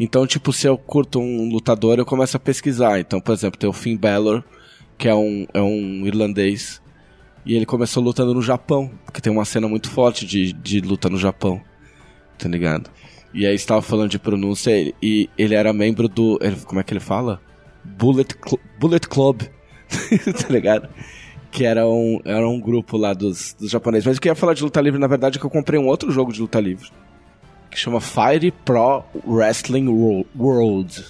Então, tipo, se eu curto um lutador, eu começo a pesquisar. Então, por exemplo, tem o Finn Balor, que é um, é um irlandês. E ele começou lutando no Japão, porque tem uma cena muito forte de, de luta no Japão. Tá ligado? E aí estava falando de pronúncia, e ele era membro do. ele- como é que ele fala? Bullet, Cl- Bullet Club. tá ligado? Que era um, era um grupo lá dos, dos japoneses. Mas eu queria falar de luta livre, na verdade, é que eu comprei um outro jogo de luta livre. Que chama Fire Pro Wrestling Wo- World.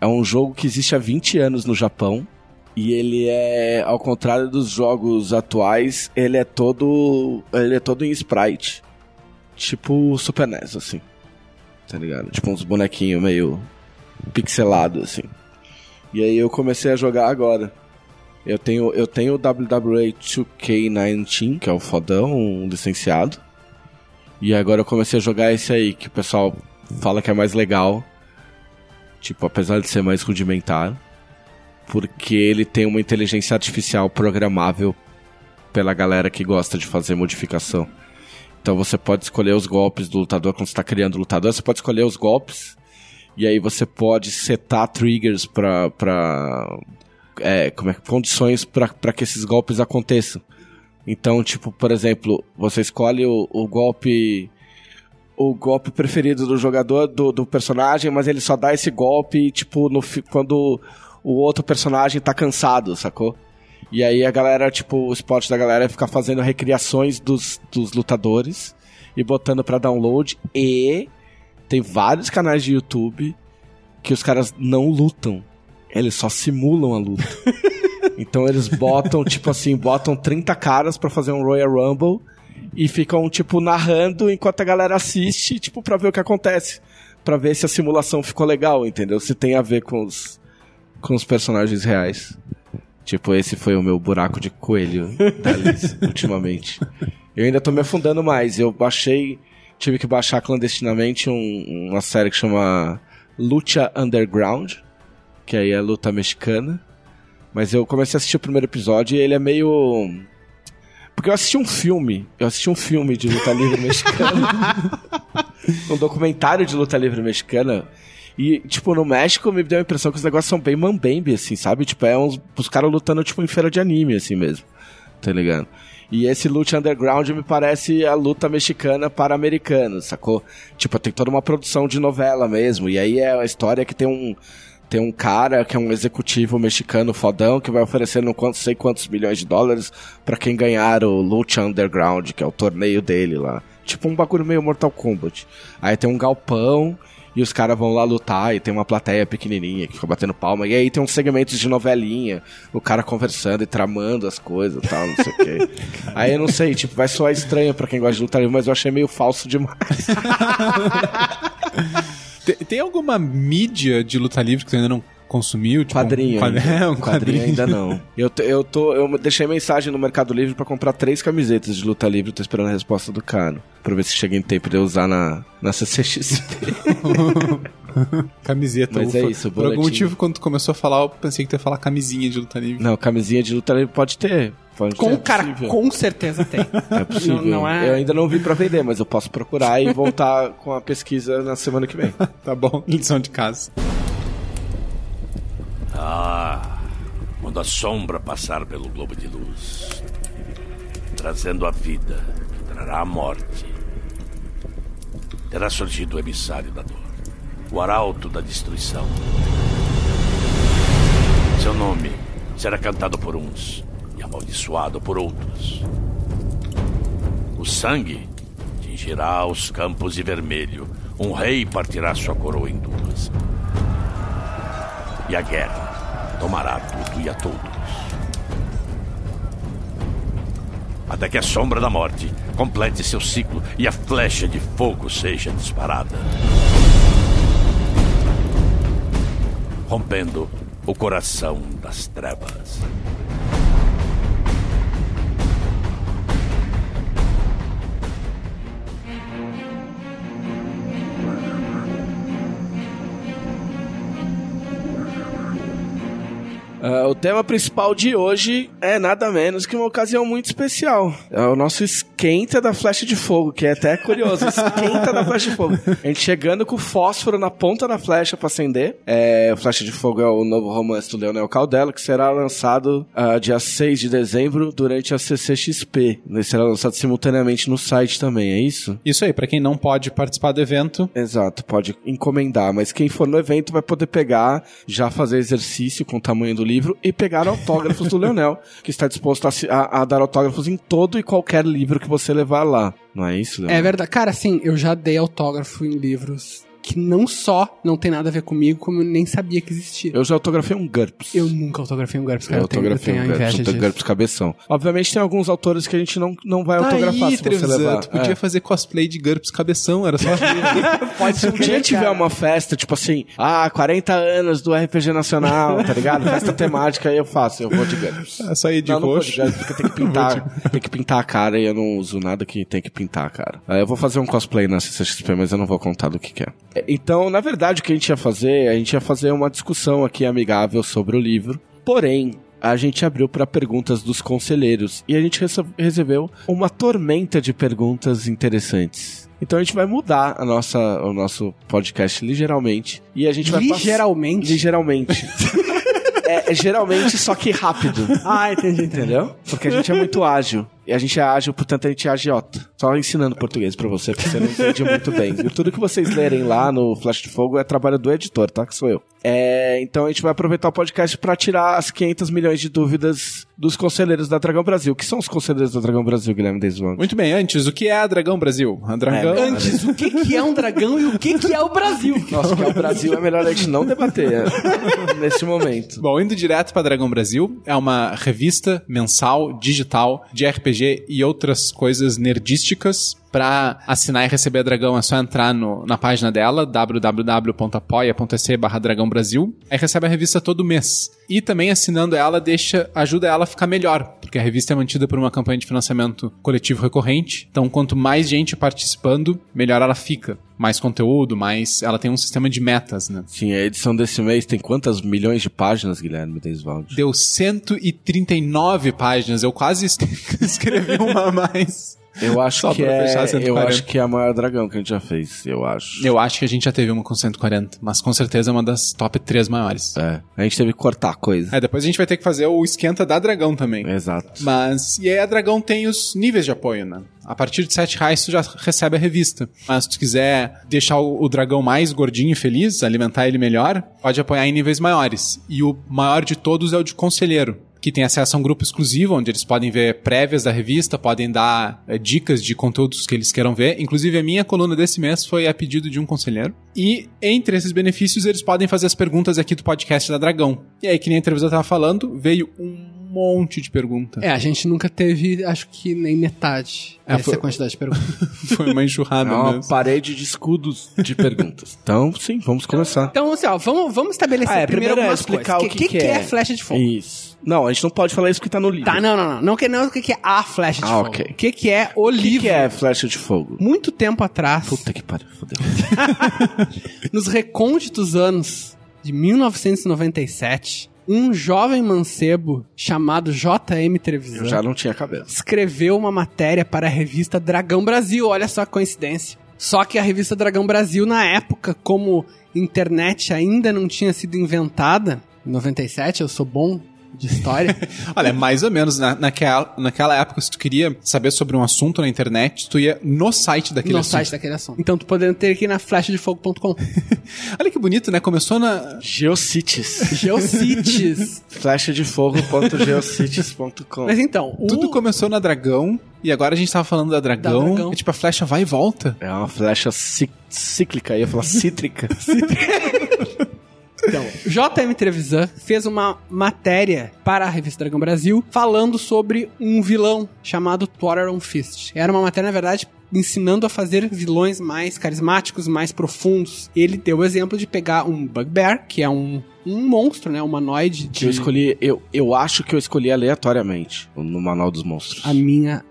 É um jogo que existe há 20 anos no Japão. E ele é, ao contrário dos jogos atuais, ele é todo. Ele é todo em sprite. Tipo Super NES, assim. Tá ligado? Tipo uns bonequinhos meio pixelados, assim. E aí eu comecei a jogar agora. Eu tenho, eu tenho o WWE 2K19, que é o fodão, um licenciado. E agora eu comecei a jogar esse aí, que o pessoal fala que é mais legal. Tipo, apesar de ser mais rudimentar. Porque ele tem uma inteligência artificial programável pela galera que gosta de fazer modificação. Então você pode escolher os golpes do lutador quando você está criando o lutador. Você pode escolher os golpes. E aí você pode setar triggers para é, como é, condições para que esses golpes aconteçam. Então, tipo, por exemplo, você escolhe o, o golpe o golpe preferido do jogador, do, do personagem, mas ele só dá esse golpe, tipo, no, quando o outro personagem tá cansado, sacou? E aí a galera, tipo, o esporte da galera é ficar fazendo recriações dos, dos lutadores e botando pra download. E tem vários canais de YouTube que os caras não lutam. Eles só simulam a luta. então eles botam, tipo assim, botam 30 caras pra fazer um Royal Rumble e ficam, tipo, narrando enquanto a galera assiste, tipo, pra ver o que acontece. Pra ver se a simulação ficou legal, entendeu? Se tem a ver com os, com os personagens reais. Tipo, esse foi o meu buraco de coelho da Liz, ultimamente. Eu ainda tô me afundando mais. Eu baixei, tive que baixar clandestinamente um- uma série que chama Lucha Underground, que aí é luta mexicana. Mas eu comecei a assistir o primeiro episódio e ele é meio. Porque eu assisti um filme, eu assisti um filme de luta livre mexicana. um documentário de luta livre mexicana. E, tipo, no México me deu a impressão que os negócios são bem mambembe, assim, sabe? Tipo, é uns, os caras lutando, tipo, em feira de anime, assim mesmo. Tá ligado? E esse Lucha Underground me parece a luta mexicana para americanos, sacou? Tipo, tem toda uma produção de novela mesmo. E aí é a história que tem um. Tem um cara que é um executivo mexicano fodão que vai oferecendo não sei quantos milhões de dólares pra quem ganhar o Lucha Underground, que é o torneio dele lá. Tipo um bagulho meio Mortal Kombat. Aí tem um galpão e os caras vão lá lutar e tem uma plateia pequenininha que fica batendo palma. E aí tem uns segmentos de novelinha, o cara conversando e tramando as coisas e tal, não sei o quê. Aí eu não sei, tipo, vai soar estranho pra quem gosta de lutar livre, mas eu achei meio falso demais. Tem, tem alguma mídia de luta livre que tu ainda não consumiu? Tipo, Quadrinho. Um, quad- ainda. é, um quadrinho. ainda não. Eu, eu, tô, eu deixei mensagem no Mercado Livre pra comprar três camisetas de luta livre. Tô esperando a resposta do Cano. Pra ver se chega em tempo de eu usar na, na CCXP. Camiseta. Mas ufa. é isso, Por algum boletim. motivo, quando tu começou a falar, eu pensei que tu ia falar camisinha de luta livre. não, camisinha de luta livre pode ter. Pode Com, ter, é cara, possível. com certeza tem. É possível. Não- não é- Eu ainda não vi pra vender, mas eu posso procurar e voltar com a pesquisa na semana que vem. Tá bom, lição de casa. Ah, quando a sombra passar pelo globo de luz, trazendo a vida que trará a morte, terá surgido o emissário da dor, o arauto da destruição. Seu nome será cantado por uns e amaldiçoado por outros. O sangue tingirá os campos de vermelho. Um rei partirá sua coroa em duas. E a guerra tomará tudo e a todos. Até que a sombra da morte complete seu ciclo e a flecha de fogo seja disparada. rompendo o coração das trevas. Ah, o tema principal de hoje é nada menos que uma ocasião muito especial. É o nosso esquenta da flecha de fogo, que é até curioso. esquenta da flecha de fogo. A gente chegando com o fósforo na ponta da flecha pra acender. É, o Flecha de Fogo é o novo romance do Leonel Caldela, que será lançado ah, dia 6 de dezembro durante a CCXP. Ele será lançado simultaneamente no site também, é isso? Isso aí, pra quem não pode participar do evento, Exato, pode encomendar, mas quem for no evento vai poder pegar, já fazer exercício com o tamanho do livro e pegar autógrafos do Leonel, que está disposto a, a- a dar autógrafos em todo e qualquer livro que você levar lá. Não é isso, Leonel? É verdade. Cara, assim, eu já dei autógrafo em livros que não só não tem nada a ver comigo, como eu nem sabia que existia. Eu já autografei um GURPS. Eu nunca autografei um GURPS, cara. Eu Eu tenho, eu autografei tenho um a inveja GURPS. GURPS cabeção. Obviamente tem alguns autores que a gente não, não vai Tá autografar aí, se você levar. tu podia É. fazer cosplay de GURPS cabeção, era só Pode se um dia tiver uma festa, tipo assim, ah, 40 anos do RPG Nacional, tá ligado? Festa temática, aí eu faço, eu vou de GURPS. É só ir de não, não vou roxo. de GURPS, porque tem que pintar, tem que pintar a cara e eu não uso nada que tem que pintar a cara. Aí eu vou fazer um cosplay na CCXP, mas eu não vou contar do que que é. É, Então, na verdade, o que a gente ia fazer, a gente ia fazer uma discussão aqui amigável sobre o livro, porém... A gente abriu para perguntas dos conselheiros e a gente rece- recebeu uma tormenta de perguntas interessantes. Então a gente vai mudar a nossa, o nosso podcast ligeiramente e a gente vai Ligeiramente? Ligeiramente. é, é geralmente, só que rápido. Ah, entendi, entendi. Entendeu? Porque a gente é muito ágil. E a gente é ágil, portanto a gente é agiota. Só ensinando português pra você, porque você não entende muito bem. E tudo que vocês lerem lá no Flash de Fogo é trabalho do editor, tá? Que sou eu. É, então a gente vai aproveitar o podcast pra tirar as 500 milhões de dúvidas dos conselheiros da Dragão Brasil. O que são os conselheiros da Dragão Brasil, Guilherme Desvang? Muito bem, antes, o que é a Dragão Brasil? A Dragão... É, Antes, o que, que é um dragão e o que, que é o Brasil? Nossa, que é o Brasil é melhor a gente não debater é, nesse momento. Bom, indo direto para Dragão Brasil, é uma revista mensal, digital, de RPG e outras coisas nerdísticas. Para assinar e receber a Dragão é só entrar no- na página dela, www.apoia.se barra Dragão Brasil. Aí recebe a revista todo mês. E também assinando ela deixa, ajuda ela a ficar melhor, porque a revista é mantida por uma campanha de financiamento coletivo recorrente. Então, quanto mais gente participando, melhor ela fica. Mais conteúdo, mais. Ela tem um sistema de metas, né? Sim, a edição desse mês tem quantas milhões de páginas, Guilherme Desvalde? Deu 139 páginas. Eu quase es- escrevi uma a mais. Eu acho Só que pra é, fechar 140. eu acho que é a maior dragão que a gente já fez, eu acho. Eu acho que a gente já teve uma com 140, mas com certeza é uma das top 3 maiores. É, a gente teve que cortar coisa. É, depois a gente vai ter que fazer o esquenta da Dragão também. Exato. Mas, e aí a Dragão tem os níveis de apoio, né? A partir de 7 reais tu já recebe a revista. Mas se tu quiser deixar o, o dragão mais gordinho e feliz, alimentar ele melhor, pode apoiar em níveis maiores. E o maior de todos é o de conselheiro. Que tem acesso a um grupo exclusivo, onde eles podem ver prévias da revista, podem dar eh, dicas de conteúdos que eles queiram ver. Inclusive, a minha coluna desse mês foi a pedido de um conselheiro. E entre esses benefícios, eles podem fazer as perguntas aqui do podcast da Dragão. E aí, que nem a entrevista tava falando, veio um monte de pergunta. É, a gente nunca teve, acho que nem metade É, dessa foi- quantidade de perguntas. Foi uma enxurrada É uma mesmo. parede de escudos de perguntas. então, sim, vamos começar. Então, assim, ó, vamos, vamos estabelecer Ah, é, primeiro, primeiro é algumas explicar coisas. o que que que é. é flecha de fogo? Isso. Não, a gente não pode falar isso porque tá no livro. Tá, não, não, não. Não que não o que que é a flecha de Ah, fogo. ok. O que que é o O que, livro? que é flecha de fogo? Muito tempo atrás, Puta que pariu, fodeu. nos recônditos anos de 1997, um jovem mancebo chamado J.M. Trevisan Eu já não tinha cabelo. escreveu uma matéria para a revista Dragão Brasil. Olha só a coincidência. Só que a revista Dragão Brasil, na época, como internet ainda não tinha sido inventada, em 97, eu sou bom de história. Olha, mais ou menos, na, naquela, naquela época, se tu queria saber sobre um assunto na internet, tu ia no site daquele no assunto. site daquele assunto. Então tu podendo ter aqui na flechadefogo.com. Olha que bonito, né? Começou na... Geocities. Geocities. flechadefogo.geocities.com Mas então, o... Tudo começou na Dragão, e agora a gente tava falando da Dragão. Da Dragão. E, tipo, a flecha vai e volta. É uma flecha cí- cíclica, ia falar cítrica. Então, JM Trevisan fez uma matéria para a revista Dragão Brasil falando sobre um vilão chamado Thoron Fist. Era uma matéria, na verdade, ensinando a fazer vilões mais carismáticos, mais profundos. Ele deu o exemplo de pegar um Bugbear, que é um, um monstro, né? Um humanoide de... Eu escolhi, eu, eu acho que eu escolhi aleatoriamente no Manual dos Monstros. A minha...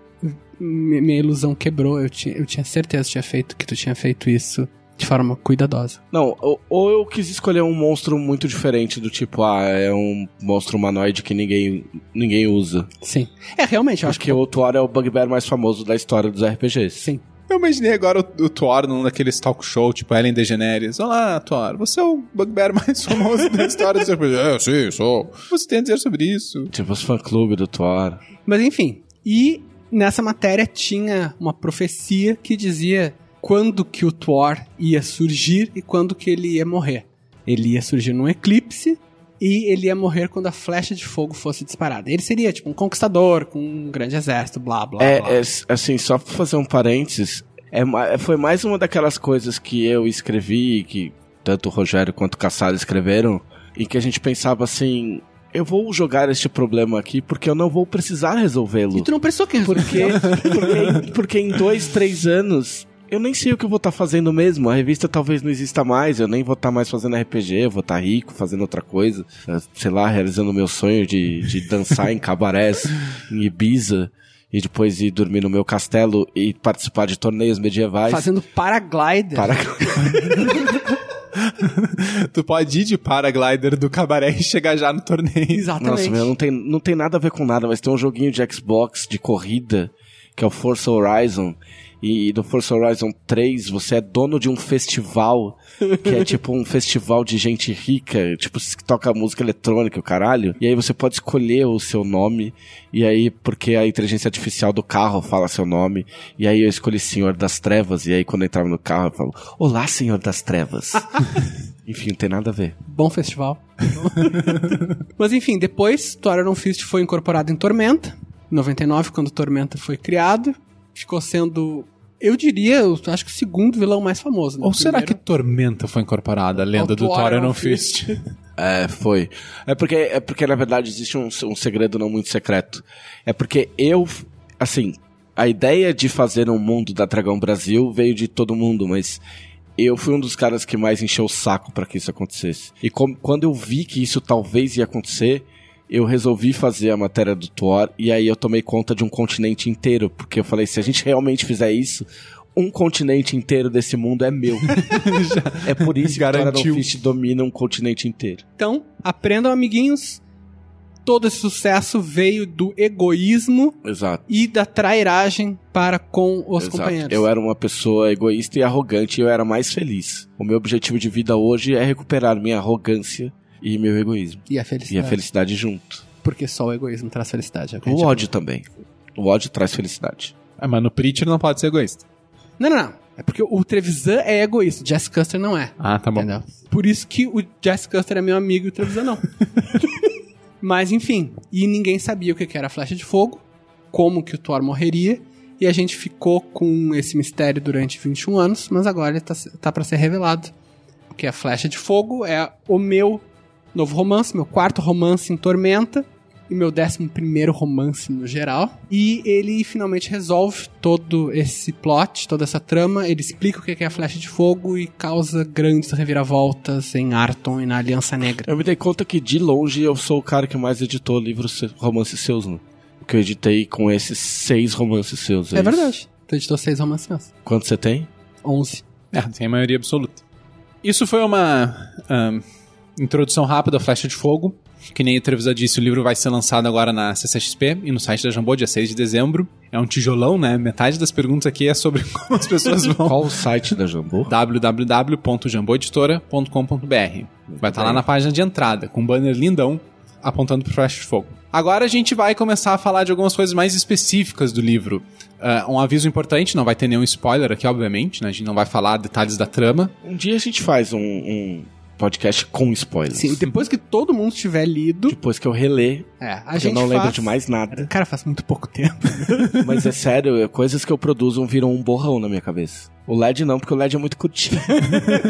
Minha ilusão quebrou. Eu tinha, eu tinha certeza que, tinha feito, que tu tinha feito isso de forma cuidadosa. Não, ou, ou eu quis escolher um monstro muito diferente, do tipo, ah, é um monstro humanoide que ninguém, ninguém usa. Sim. É, realmente, eu acho Porque o Thor é o bugbear mais famoso da história dos RPGs. Sim. Eu imaginei agora o, o Thor num daqueles talk show, tipo Ellen DeGeneres. Olá, Thor, você é o bugbear mais famoso da história dos RPGs. É, sim, sou. O que você tem a dizer sobre isso? Tipo os fã-clube do Thor. Mas enfim, e nessa matéria tinha uma profecia que dizia quando que o Thor ia surgir e quando que ele ia morrer. Ele ia surgir num eclipse e ele ia morrer quando a flecha de fogo fosse disparada. Ele seria tipo um conquistador com um grande exército, blá blá É, blá. é, assim, só pra fazer um parênteses, é, ma- foi mais uma daquelas coisas que eu escrevi, que tanto o Rogério quanto o Cassaro escreveram, em que a gente pensava assim, eu vou jogar este problema aqui porque eu não vou precisar resolvê-lo. E tu não pensou que Porque, porque, porque em dois, três anos, eu nem sei o que eu vou estar fazendo mesmo. A revista talvez não exista mais, eu nem vou estar mais fazendo RPG, eu vou estar rico, fazendo outra coisa. eh, Sei lá, realizando o meu sonho de, de dançar em cabarés, em Ibiza. E depois ir dormir no meu castelo e participar de torneios medievais. fazendo paraglider. Para... Tu pode ir de paraglider do cabaré e chegar já no torneio. Exatamente. Nossa, meu, não tem, não tem nada a ver com nada, mas tem um joguinho de Xbox de corrida, que é o Forza Horizon. E no Forza Horizon 3 você é dono de um festival, que é tipo um festival de gente rica, tipo que toca música eletrônica, o caralho. E aí você pode escolher o seu nome, e aí porque a inteligência artificial do carro fala seu nome. E aí eu escolhi Senhor das Trevas, e aí quando eu entrava no carro eu falo, Olá, Senhor das Trevas. Enfim, não tem nada a ver. Bom festival. Mas enfim, depois Thor Iron Fist foi incorporado em Tormenta. Em 99, quando Tormenta foi criado. Ficou sendo, eu diria, eu acho que o segundo vilão mais famoso. né? Ou será que Primeiro- Tormenta foi incorporada, a lenda do Thor Iron Iron Fist? É, foi. É porque, é porque na verdade, existe um, um segredo não muito secreto. É porque eu, assim, a ideia de fazer um mundo da Dragão Brasil veio de todo mundo, mas eu fui um dos caras que mais encheu o saco pra que isso acontecesse. E como- quando eu vi que isso talvez ia acontecer, eu resolvi fazer a matéria do Thor e aí eu tomei conta de um continente inteiro, porque eu falei, se a gente realmente fizer isso, um continente inteiro desse mundo é meu. é por isso que o Garantiu. Fist domina um continente inteiro. Então, aprendam, amiguinhos. Todo esse sucesso veio do egoísmo Exato. e da trairagem para com os Exato. companheiros. Eu era uma pessoa egoísta e arrogante e eu era mais feliz. O meu objetivo de vida hoje é recuperar minha arrogância e meu egoísmo. E a E a felicidade. felicidade junto. Porque só o egoísmo traz felicidade. o ódio também. O ódio traz felicidade. Ah, mas no Preacher não pode ser egoísta. Não, não, não. É porque o Trevisan é egoísta, o Jess Custer não é. Ah, tá bom. Entendeu? Por isso que o Jess Custer é meu amigo e o Trevisan não. Mas enfim, e ninguém sabia o que que era a flecha de fogo, como que o Thor morreria, e a gente ficou com esse mistério durante 21 anos, mas agora ele tá, tá para ser revelado. Porque a flecha de fogo é o meu novo romance, meu quarto romance em Tormenta, e meu décimo primeiro romance no geral. E ele finalmente resolve todo esse plot, toda essa trama. Ele explica o que é a flecha de fogo e causa grandes reviravoltas em Arton e na Aliança Negra. Eu me dei conta que de longe eu sou o cara que mais editou livros, romances seus, né? Que eu editei com esses seis romances seus. É, isso. verdade. Tu editou seis romances meus. Quanto você tem? Onze. É, tem a maioria absoluta. Isso foi uma ahn, introdução rápida à Flecha de Fogo. Que nem o Trevisa disse, o livro vai ser lançado agora na CCXP e no site da Jambô, dia 6 de dezembro. É um tijolão, né? Metade das perguntas aqui é sobre como as pessoas vão. Qual o site da Jambô? www.jamboeditora.com.br. Vai estar lá na página de entrada, com um banner lindão apontando pro Flash de Fogo. Agora a gente vai começar a falar de algumas coisas mais específicas do livro. Ah, um aviso importante, não vai ter nenhum spoiler aqui, obviamente, né? A gente não vai falar detalhes da trama. Um dia a gente faz um, um podcast com spoilers. Sim, depois que todo mundo tiver lido, Depois que eu reler, é, a porque eu gente não lembro faz... de mais nada. Cara, faz muito pouco tempo. Mas é sério, é coisas que eu produzo viram um borrão na minha cabeça. O LED não, porque o LED é muito curtinho.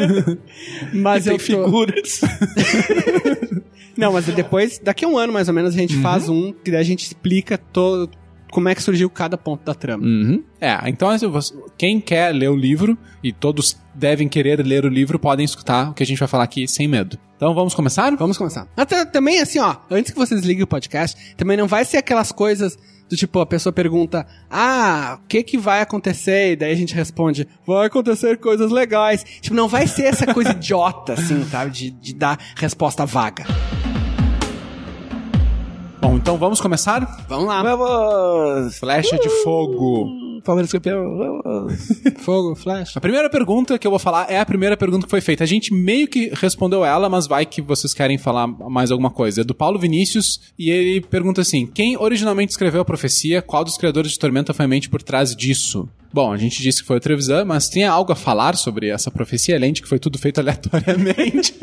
Mas E eu tem tô... figuras. Não, mas depois, daqui a um ano mais ou menos, a gente faz um que daí a gente explica todo como é que surgiu cada ponto da trama. Uhum. É, então assim, quem quer ler o livro, e todos devem querer ler o livro, podem escutar o que a gente vai falar aqui sem medo. Então vamos começar? Vamos começar. Até, também, assim, ó, antes que vocês liguem o podcast, também não vai ser aquelas coisas do tipo, a pessoa pergunta, ah, o que que vai acontecer? E daí a gente responde, vai acontecer coisas legais. Tipo, não vai ser essa coisa idiota, assim, tá? De, de dar resposta vaga. Bom, então vamos começar? Vamos lá. Vamos! Flecha de fogo. Palmeiras campeão, vamos! Fogo, flash. A primeira pergunta que eu vou falar é a primeira pergunta que foi feita. A gente meio que respondeu ela, mas vai que vocês querem falar mais alguma coisa. É do Paulo Vinícius e ele pergunta assim: Quem originalmente escreveu a profecia? Qual dos criadores de Tormenta foi a mente por trás disso? Bom, a gente disse que foi o Trevisan, mas tem algo a falar sobre essa profecia, além de que foi tudo feito aleatoriamente.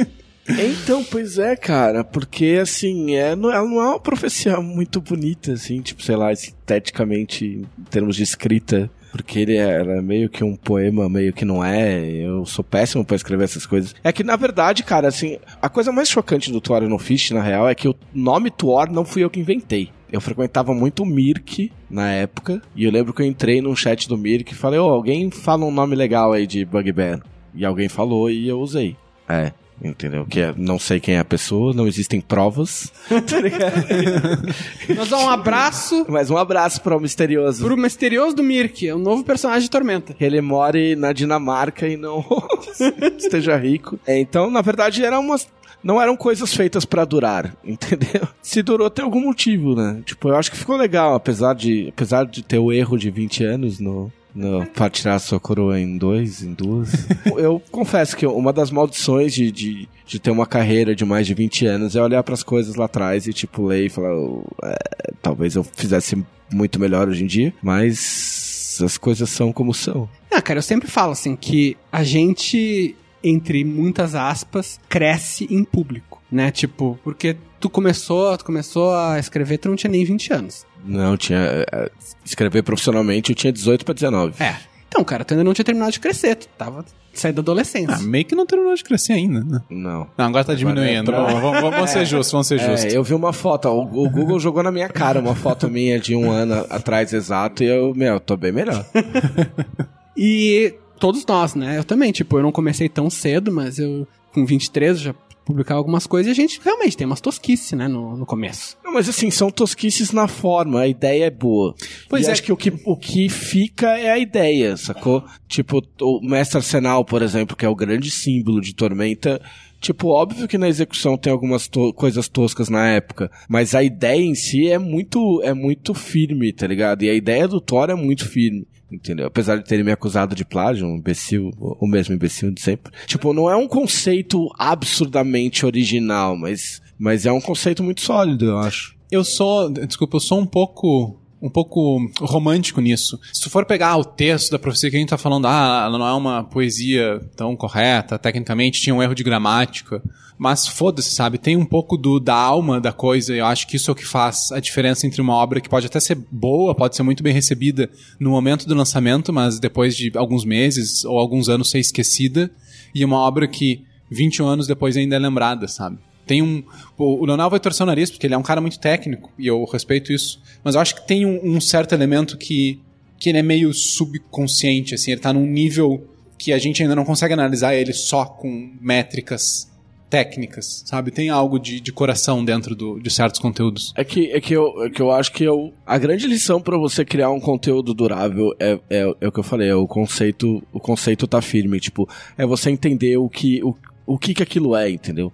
Então, pois é, cara, porque assim, é, não, ela não é uma profecia muito bonita, assim, tipo, sei lá, esteticamente, em termos de escrita. Porque ele era meio que um poema, meio que não é. Eu sou péssimo pra escrever essas coisas. É que, na verdade, cara, assim, a coisa mais chocante do Tuor no Fish, na real, é que o nome Tuor não fui eu que inventei. Eu frequentava muito o Mirk na época, e eu lembro que eu entrei num chat do Mirk e falei, ô, alguém fala um nome legal aí de Bugbear. E alguém falou e eu usei. É. Entendeu? Que é, não sei quem é a pessoa, não existem provas. tá ligado? Damos um abraço Mas um abraço para o misterioso. pro misterioso do Mirk, o novo personagem de Tormenta. Que ele more na Dinamarca e não esteja rico. É, então, na verdade, eram umas. Não eram coisas feitas pra durar, entendeu? Se durou, tem algum motivo, né? Tipo, eu acho que ficou legal, apesar de, apesar de ter o erro de 20 anos no, pra tirar a sua coroa em dois, em duas. eu confesso que uma das maldições de, de, de ter uma carreira de mais de 20 anos é olhar pras coisas lá atrás e, tipo, ler e falar, "Oh, é, talvez eu fizesse muito melhor hoje em dia, mas as coisas são como são. Ah, cara, eu sempre falo assim que a gente, entre muitas aspas, cresce em público, né? Tipo, porque tu começou, tu começou a escrever, tu não tinha nem 20 anos. Não, tinha. é, Escrever profissionalmente eu tinha 18 pra 19. É. Então, cara, tu ainda não tinha terminado de crescer, tu tava saindo da adolescência. ah, meio que não terminou de crescer ainda, né? Não. Não, agora tá diminuindo. Agora é Vamos, vamos- ser justos, vamos ser justos. É, eu vi uma foto, o, o Google jogou na minha cara uma foto minha de um ano atrás exato e eu, meu, tô bem melhor. E todos nós, né? Eu também, tipo, eu não comecei tão cedo, mas eu, com 23, eu já publicava algumas coisas e a gente realmente tem umas tosquices, né, no, no começo. Não, mas assim, são tosquices na forma, a ideia é boa. Pois e é. acho que o, que o que fica é a ideia, sacou? Tipo, o Mestre Arsenal, por exemplo, que é o grande símbolo de Tormenta. Tipo, óbvio que na execução tem algumas to- coisas toscas na época, mas a ideia em si é muito, é muito firme, tá ligado? E a ideia do Thor é muito firme. Entendeu? Apesar de terem me acusado de plágio, um imbecil, o mesmo imbecil de sempre. Tipo, não é um conceito absurdamente original, mas, mas é um conceito muito sólido, eu acho. Eu sou, desculpa, eu sou um pouco um pouco romântico nisso. Se tu for pegar o texto da profecia que a gente tá falando, ah, ela não é uma poesia tão correta, tecnicamente tinha um erro de gramática, mas foda-se, sabe? Tem um pouco do, da alma da coisa, eu acho que isso é o que faz a diferença entre uma obra que pode até ser boa, pode ser muito bem recebida no momento do lançamento, mas depois de alguns meses ou alguns anos ser esquecida, e uma obra que 21 anos depois ainda é lembrada, sabe? Tem um. O Leonel vai torcer o nariz, porque ele é um cara muito técnico, e eu respeito isso. Mas eu acho que tem um, um certo elemento que, que ele é meio subconsciente, assim, ele tá num nível que a gente ainda não consegue analisar ele só com métricas técnicas, sabe? Tem algo de, de coração dentro do, de certos conteúdos. É que, é que, eu, é que eu acho que eu, a grande lição pra você criar um conteúdo durável é, é, é o que eu falei, é o conceito, o conceito tá firme, tipo, é você entender o que, o, o que que aquilo é, entendeu?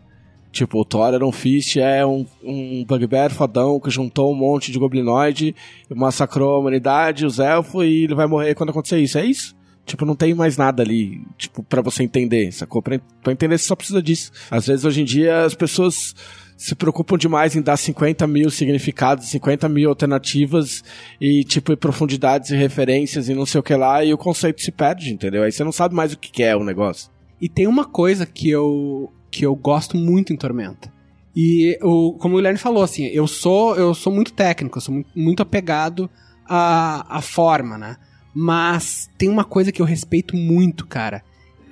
Tipo, o Thor um Fist, é um, um bugbear fodão que juntou um monte de goblinoide, massacrou a humanidade, os elfos, e ele vai morrer quando acontecer isso. É isso? Tipo, não tem mais nada ali, tipo, pra você entender, sacou? Pra, pra entender, você só precisa disso. Às vezes, hoje em dia, as pessoas se preocupam demais em dar 50 mil significados, 50 mil alternativas e, tipo, e profundidades e referências e não sei o que lá, e o conceito se perde, entendeu? Aí você não sabe mais o que é o negócio. E tem uma coisa que eu, que eu gosto muito em Tormenta. E o, como o Guilherme falou, assim, eu sou, eu sou muito técnico, eu sou muito, apegado à, à forma, né? Mas tem uma coisa que eu respeito muito, cara,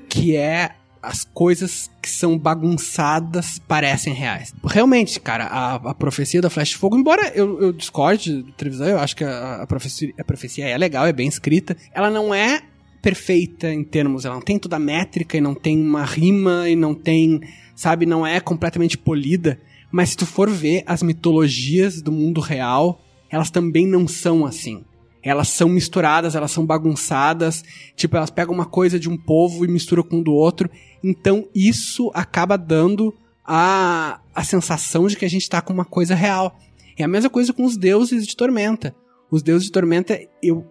que é as coisas que são bagunçadas parecem reais. Realmente, cara, a, a profecia da Flash de Fogo, embora eu, eu discorde do Trevisan, eu acho que a, a, profecia, a profecia é legal, é bem escrita, ela não é perfeita em termos, ela não tem toda a métrica e não tem uma rima e não tem, sabe, não é completamente polida, mas se tu for ver as mitologias do mundo real, elas também não são assim elas são misturadas, elas são bagunçadas, tipo, elas pegam uma coisa de um povo e misturam com o do outro. Então isso acaba dando a, a sensação de que a gente tá com uma coisa real. É a mesma coisa com os deuses de Tormenta. Os deuses de Tormenta, eu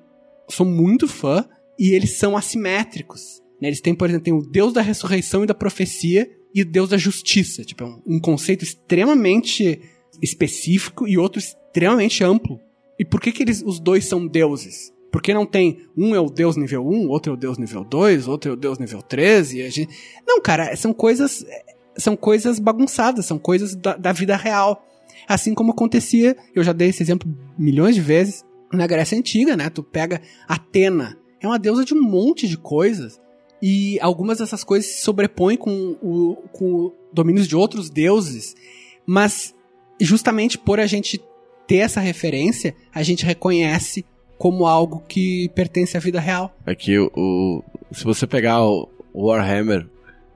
sou muito fã e eles são assimétricos. Né? Eles têm, por exemplo, tem o deus da ressurreição e da profecia e o deus da justiça. Tipo, é um, um conceito extremamente específico e outro extremamente amplo. E por que, que eles, os dois são deuses? Porque não tem um é o deus nível 1, outro é o deus nível 2, outro é o deus nível 13. A gente... Não, cara, são coisas. São coisas bagunçadas, são coisas da, da vida real. Assim como acontecia, eu já dei esse exemplo milhões de vezes, na Grécia Antiga, né? Tu pega Atena, é uma deusa de um monte de coisas. E algumas dessas coisas se sobrepõem com, o, com domínios de outros deuses. Mas justamente por a gente ter essa referência, a gente reconhece como algo que pertence à vida real. É o, o se você pegar o Warhammer,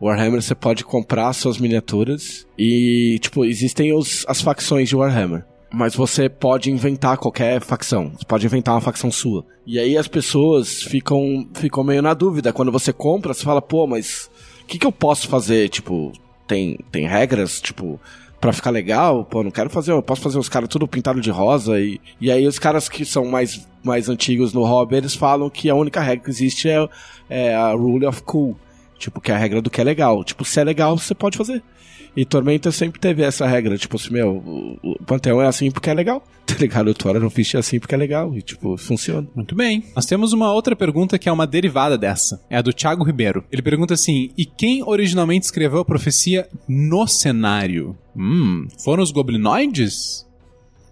Warhammer você pode comprar suas miniaturas e, tipo, existem os, as facções de Warhammer. Mas você pode inventar qualquer facção. Você pode inventar uma facção sua. E aí as pessoas ficam, ficam meio na dúvida. Quando você compra, você fala, pô, mas o que, que eu posso fazer? Tipo, tem, tem regras? Tipo, para ficar legal, pô, não quero fazer, eu posso fazer os caras tudo pintado de rosa e, e aí os caras que são mais, mais antigos no hobby, eles falam que a única regra que existe é, é a rule of cool, tipo, que é a regra do que é legal. Tipo, se é legal, você pode fazer. E Tormenta sempre teve essa regra, tipo assim, meu, o, Panteão é assim porque é legal, tá ligado? O Tora não Fish é assim porque é legal e, tipo, funciona. Muito bem. Nós temos uma outra pergunta que é uma derivada dessa. É a do Thiago Ribeiro. Ele pergunta assim, e quem originalmente escreveu a profecia no cenário? Hum, foram os goblinoides?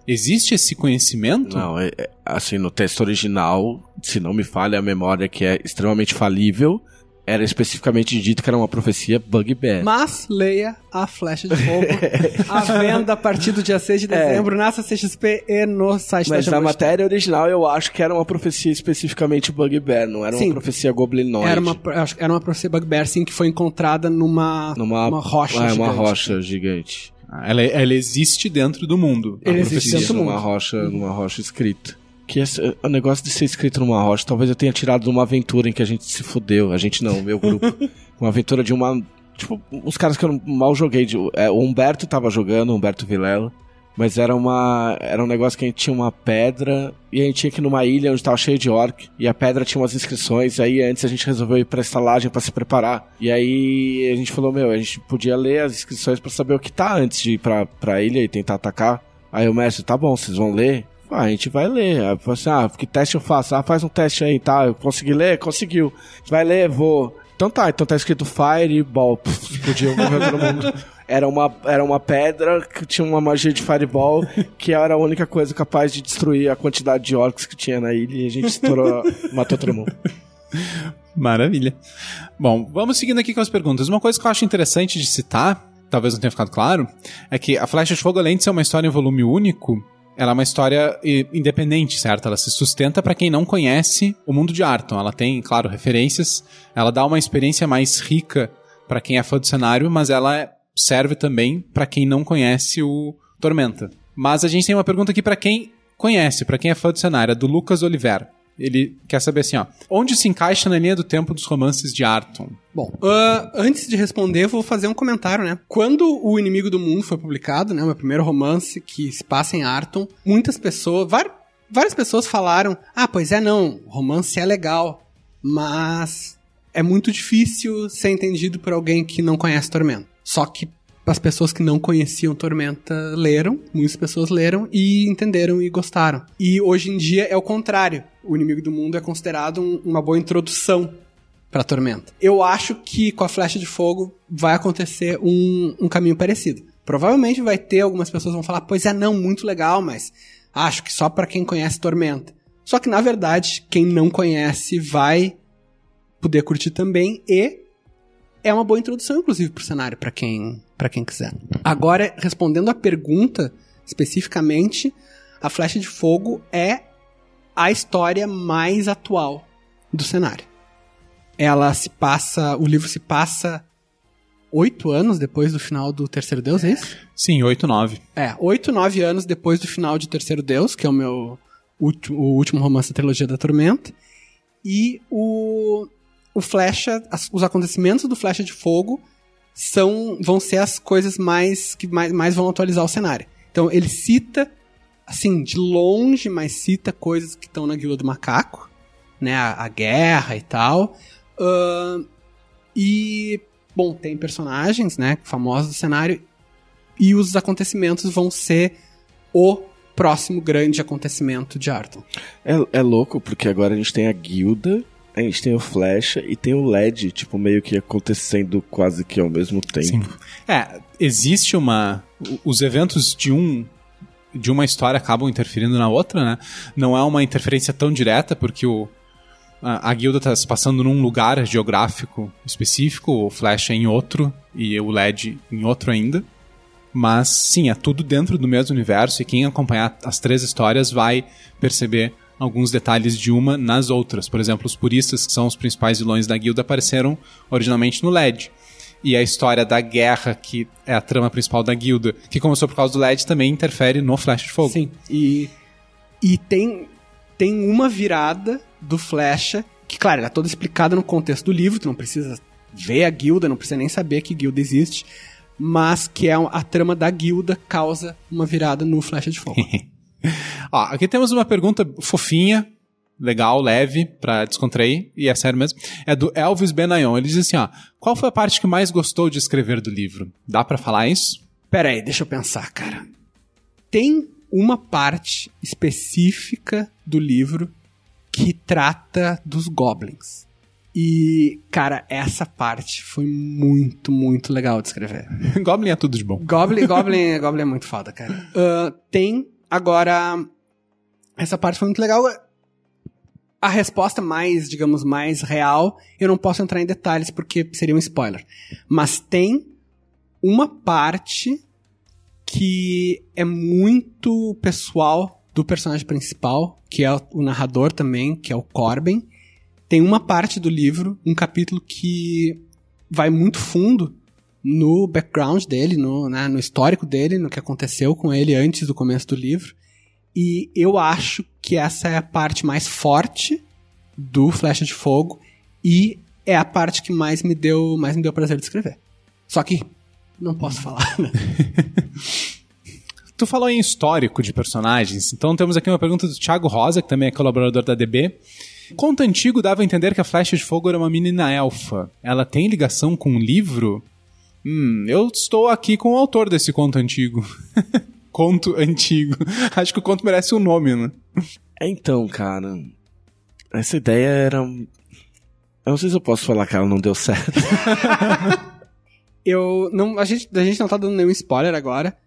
Existe esse conhecimento? Não, é, é, assim, no texto original, se não me falha a memória, que é extremamente falível, era especificamente dito que era uma profecia bugbear. Mas leia a Flecha de Fogo, a venda a partir do dia 6 de é. dezembro é. na CXP e no site Mas da na matéria original eu acho que era uma profecia especificamente bugbear, não era sim. uma profecia goblinoide. Era uma, era uma profecia bugbear, sim, que foi encontrada numa, numa uma rocha é, gigante. uma rocha gigante. Ah, ela, ela existe dentro do mundo. Ele existe dentro do mundo. Numa rocha, numa rocha escrita que esse, o negócio de ser escrito numa rocha, talvez eu tenha tirado de uma aventura em que a gente se fudeu. A gente não, o meu grupo. uma aventura de uma. Tipo, os caras que eu mal joguei. De, é, o Humberto tava jogando, o Humberto Vilela. Mas era uma. Era um negócio que a gente tinha uma pedra. E a gente tinha que ir numa ilha onde tava cheio de orc. E a pedra tinha umas inscrições. E aí antes a gente resolveu ir pra estalagem para se preparar. E aí a gente falou, meu, a gente podia ler as inscrições para saber o que tá antes de ir pra, pra ilha e tentar atacar. Aí o mestre, tá bom, vocês vão ler. Ah, a gente vai ler. Aí assim, ah, que teste eu faço? Ah, faz um teste aí, tá? Eu consegui ler? Conseguiu. Vai ler? Vou. Então tá, então tá escrito Fireball. Explodiu, morreu todo mundo. Era uma, era uma pedra que tinha uma magia de Fireball, que era a única coisa capaz de destruir a quantidade de orcs que tinha na ilha e a gente estourou, matou todo mundo. Maravilha. Bom, vamos seguindo aqui com as perguntas. Uma coisa que eu acho interessante de citar, talvez não tenha ficado claro, é que a Flecha de Fogo, além de ser uma história em volume único, ela é uma história independente, certo? Ela se sustenta para quem não conhece o mundo de Arton. Ela tem, claro, referências. Ela dá uma experiência mais rica para quem é fã do cenário, mas ela serve também para quem não conhece o Tormenta. Mas a gente tem uma pergunta aqui para quem conhece, para quem é fã do cenário, é do Lucas Oliver. Ele quer saber assim, ó. Onde se encaixa na linha do tempo dos romances de Arton? Bom, uh, antes de responder, vou fazer um comentário, né? Quando O Inimigo do Mundo foi publicado, né? O meu primeiro romance que se passa em Arton, muitas pessoas, várias pessoas falaram: ah, pois é, não, romance é legal, mas é muito difícil ser entendido por alguém que não conhece Tormento. Só que as pessoas que não conheciam Tormenta leram, muitas pessoas leram e entenderam e gostaram. E hoje em dia é o contrário. O Inimigo do Mundo é considerado um, uma boa introdução para Tormenta. Eu acho que com a Flecha de Fogo vai acontecer um, um caminho parecido. Provavelmente vai ter algumas pessoas que vão falar, pois é, não, muito legal, mas acho que só para quem conhece Tormenta. Só que na verdade, quem não conhece vai poder curtir também e é uma boa introdução, inclusive, pro cenário, para quem, pra quem quiser. Agora, respondendo a pergunta, especificamente, a Flecha de Fogo é a história mais atual do cenário. Ela se passa, o livro se passa oito anos depois do final do Terceiro Deus, é isso? Sim, 8, 9. É, oito, nove anos depois do final de Terceiro Deus, que é o meu último, o último romance da trilogia da Tormenta. E o, o Flecha, os acontecimentos do Flecha de Fogo são vão ser as coisas mais que mais, mais vão atualizar o cenário. Então ele cita, assim, de longe, mas cita coisas que estão na Guilda do Macaco, né? A, a guerra e tal. Ahn, e, bom, tem personagens, né? Famosos do cenário. E os acontecimentos vão ser o próximo grande acontecimento de Arton. É, é louco, porque agora a gente tem a guilda, a gente tem o Flecha e tem o LED, tipo, meio que acontecendo quase que ao mesmo tempo. Sim. É, existe uma. Os eventos de um. De uma história acabam interferindo na outra, né? Não é uma interferência tão direta, porque o, a, a guilda está se passando num lugar geográfico específico, o Flash é em outro, e o LED em outro ainda. Mas sim, é tudo dentro do mesmo universo, e quem acompanhar as três histórias vai perceber alguns detalhes de uma nas outras. Por exemplo, os puristas, que são os principais vilões da guilda, apareceram originalmente no LED. E a história da guerra, que é a trama principal da guilda, que começou por causa do LED, também interfere no Flash de Fogo. Sim. E, e tem, tem uma virada do Flecha, que, claro, ela é toda explicada no contexto do livro, tu não precisa ver a guilda, não precisa nem saber que guilda existe, mas que é a trama da guilda causa uma virada no Flecha de Fogo. Ó, aqui temos uma pergunta fofinha, legal, leve, pra descontrair, e é sério mesmo. É do Elvis Benayon. Ele diz assim, ó, qual foi a parte que mais gostou de escrever do livro? Dá pra falar isso? Pera aí, deixa eu pensar, cara. Tem uma parte específica do livro que trata dos goblins. E, cara, essa parte foi muito, muito legal de escrever. Goblin é tudo de bom. Goblin, Goblin, Goblin é muito foda, cara. Ah, tem, agora, essa parte foi muito legal. A resposta mais, digamos, mais real, eu não posso entrar em detalhes porque seria um spoiler. Mas tem uma parte que é muito pessoal do personagem principal, que é o narrador também, que é o Corbin. Tem uma parte do livro, um capítulo que vai muito fundo no background dele, no, né, no histórico dele, no que aconteceu com ele antes do começo do livro. E eu acho que essa é a parte mais forte do Flecha de Fogo e é a parte que mais me deu, mais me deu prazer de escrever. Só que não posso falar, né? Tu falou em histórico de personagens, então temos aqui uma pergunta do Thiago Rosa, que também é colaborador da DB. Conto antigo dava a entender que a Flecha de Fogo era uma menina elfa. Ela tem ligação com um livro? Hum, eu estou aqui com o autor desse conto antigo. conto antigo. Acho que o conto merece um nome, né? É, Então, cara, essa ideia era. Eu não sei se eu posso falar que ela não deu certo. Eu não, a gente, a gente não tá dando nenhum spoiler agora.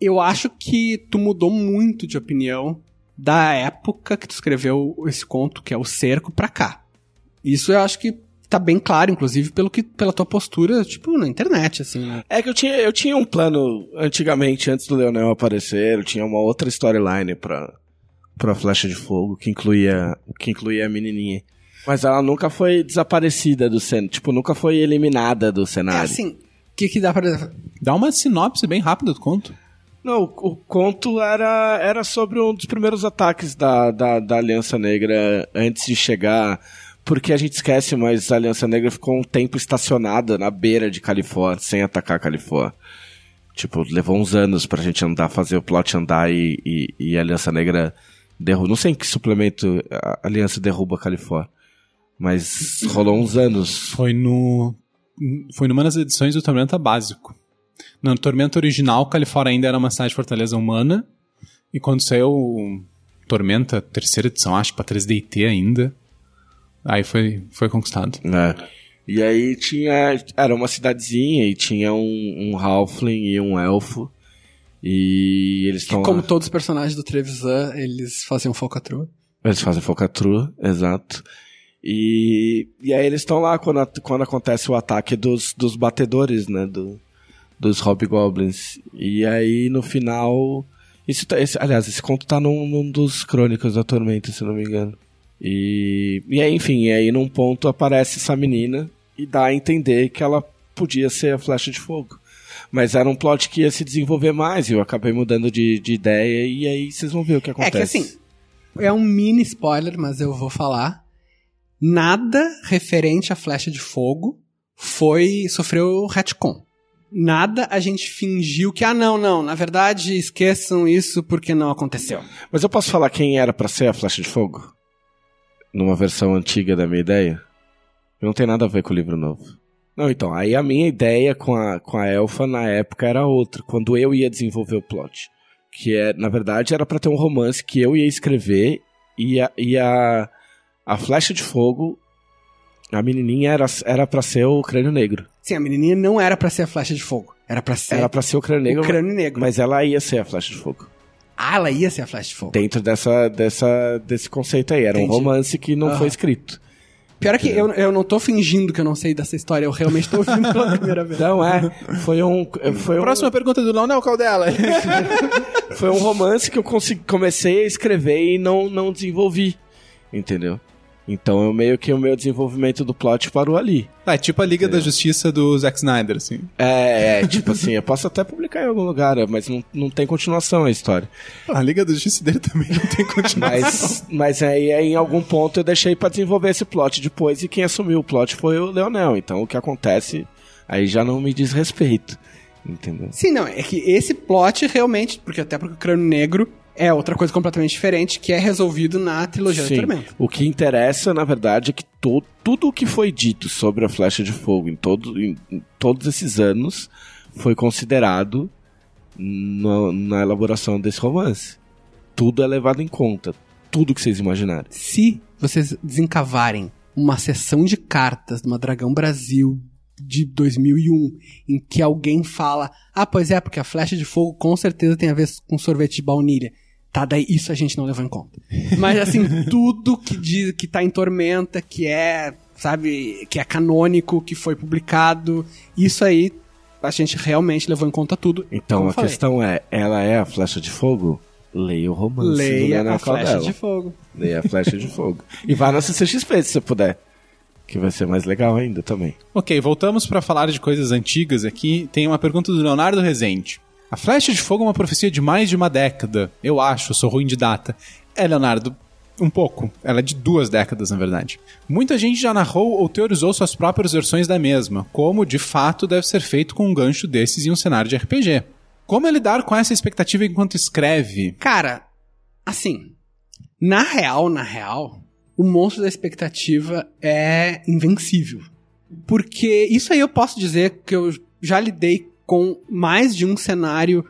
Eu acho que tu mudou muito de opinião da época que tu escreveu esse conto, que é o Cerco, pra cá. Isso eu acho que tá bem claro, inclusive, pelo que, pela tua postura, tipo, na internet, assim, né? É que eu tinha, eu tinha um plano antigamente, antes do Leonel aparecer, eu tinha uma outra storyline pra, pra Flecha de Fogo, que incluía, que incluía a menininha. Mas ela nunca foi desaparecida do cenário, tipo, nunca foi eliminada do É cenário. assim, o que que dá pra... Dá uma sinopse bem rápida do conto. Não, o, o conto era, era sobre um dos primeiros ataques da, da, da Aliança Negra antes de chegar. Porque a gente esquece, mas a Aliança Negra ficou um tempo estacionada na beira de Califórnia, sem atacar Califórnia. Tipo, levou uns anos pra gente andar, fazer o plot andar e, e, e a Aliança Negra derruba. Não sei em que suplemento a Aliança derruba a Califórnia. Mas rolou uns anos. Foi no. Foi numa das edições do Tormenta Básico. No Tormenta original, Califórnia ainda era uma cidade de fortaleza humana. E quando saiu Tormenta, terceira edição, acho pra 3DT ainda. Aí foi, foi conquistado. né? E aí tinha. Era uma cidadezinha e tinha um, um Halfling e um elfo. E eles estão. Como todos os personagens do Trevisan, eles faziam falcatrua. Eles fazem falcatrua, exato. E, e aí eles estão lá quando, a- quando acontece o ataque dos, dos batedores, né? Do, dos Hobgoblins. E aí no final. Isso tá- esse- aliás, esse conto tá num, num dos Crônicas da Tormenta, se não me engano. E, e aí, enfim, e aí num ponto aparece essa menina e dá a entender que ela podia ser a flecha de fogo. Mas era um plot que ia se desenvolver mais e eu acabei mudando de, de ideia e aí vocês vão ver o que É acontece. que assim, é um mini spoiler, mas eu vou falar. Nada referente à flecha de fogo foi sofreu retcon. Nada a gente fingiu que, ah, não, não, na verdade esqueçam isso porque não aconteceu. Mas eu posso falar quem era pra ser a flecha de fogo? Numa versão antiga da minha ideia? Não tem nada a ver com o livro novo. Não, então, aí a minha ideia com a, com a elfa na época era outra, quando eu ia desenvolver o plot. Que é, na verdade, era pra ter um romance que eu ia escrever e a, e a, a flecha de fogo, a menininha era, era pra ser o crânio negro. Sim, a menininha não era pra ser a flecha de fogo. Era pra ser Era pra ser o crânio negro, o crânio negro. mas ela ia ser a flecha de fogo. Ah, ela ia ser a de fogo. Dentro dessa, dessa, desse conceito aí. Era um Entendi. romance que não Aham. foi escrito. Pior é que eu, eu não tô fingindo que eu não sei dessa história, eu realmente tô ouvindo pela primeira vez. Não, é. Foi um. Foi um, Próxima pergunta do Leonel Caldela. foi um romance que eu comecei a escrever e não, não desenvolvi. Entendeu? Então eu meio que o meu desenvolvimento do plot parou ali. Ah, é tipo a Liga da Justiça do Zack Snyder, assim. É, é, tipo assim, eu posso até publicar em algum lugar, mas não, não tem continuação a história. A Liga da Justiça dele também não tem continuação. Mas, mas aí, aí em algum ponto eu deixei pra desenvolver esse plot depois e quem assumiu o plot foi o Leonel. Então o que acontece aí já não me diz respeito. Entendeu? Sim, não, é que esse plot realmente, porque até porque o crânio negro é outra coisa completamente diferente, que é resolvido na trilogia Sim. do Tormento. O que interessa, na verdade, é que to, tudo o que foi dito sobre a flecha de fogo em, todo, em, em todos esses anos foi considerado no- na elaboração desse romance. Tudo é levado em conta. Tudo que vocês imaginarem. Se vocês desencavarem uma sessão de cartas de uma Dragão Brasil de 2001, em que alguém fala, ah, pois é, porque a flecha de fogo com certeza tem a ver com sorvete de baunilha. Tá, daí isso a gente não levou em conta. Mas assim, tudo que diz que tá em Tormenta, que é, sabe, que é canônico, que foi publicado, isso aí a gente realmente levou em conta tudo. Então a falei. questão é: ela é a flecha de fogo? Leia o romance. Leia a flecha Caldela. de fogo. Leia a flecha de fogo. E vá na CCXP se você puder. Que vai ser mais legal ainda também. Ok, voltamos para falar de coisas antigas aqui. Tem uma pergunta do Leonardo Rezende. A flecha de fogo é uma profecia de mais de uma década. Eu acho, sou ruim de data. É, Leonardo, um pouco. Ela é de duas décadas, na verdade. Muita gente já narrou ou teorizou suas próprias versões da mesma, como de fato deve ser feito com um gancho desses em um cenário de RPG. Como é lidar com essa expectativa enquanto escreve? Cara, assim, na real, na real, o monstro da expectativa é invencível. Porque isso aí eu posso dizer que eu já lidei com mais de um cenário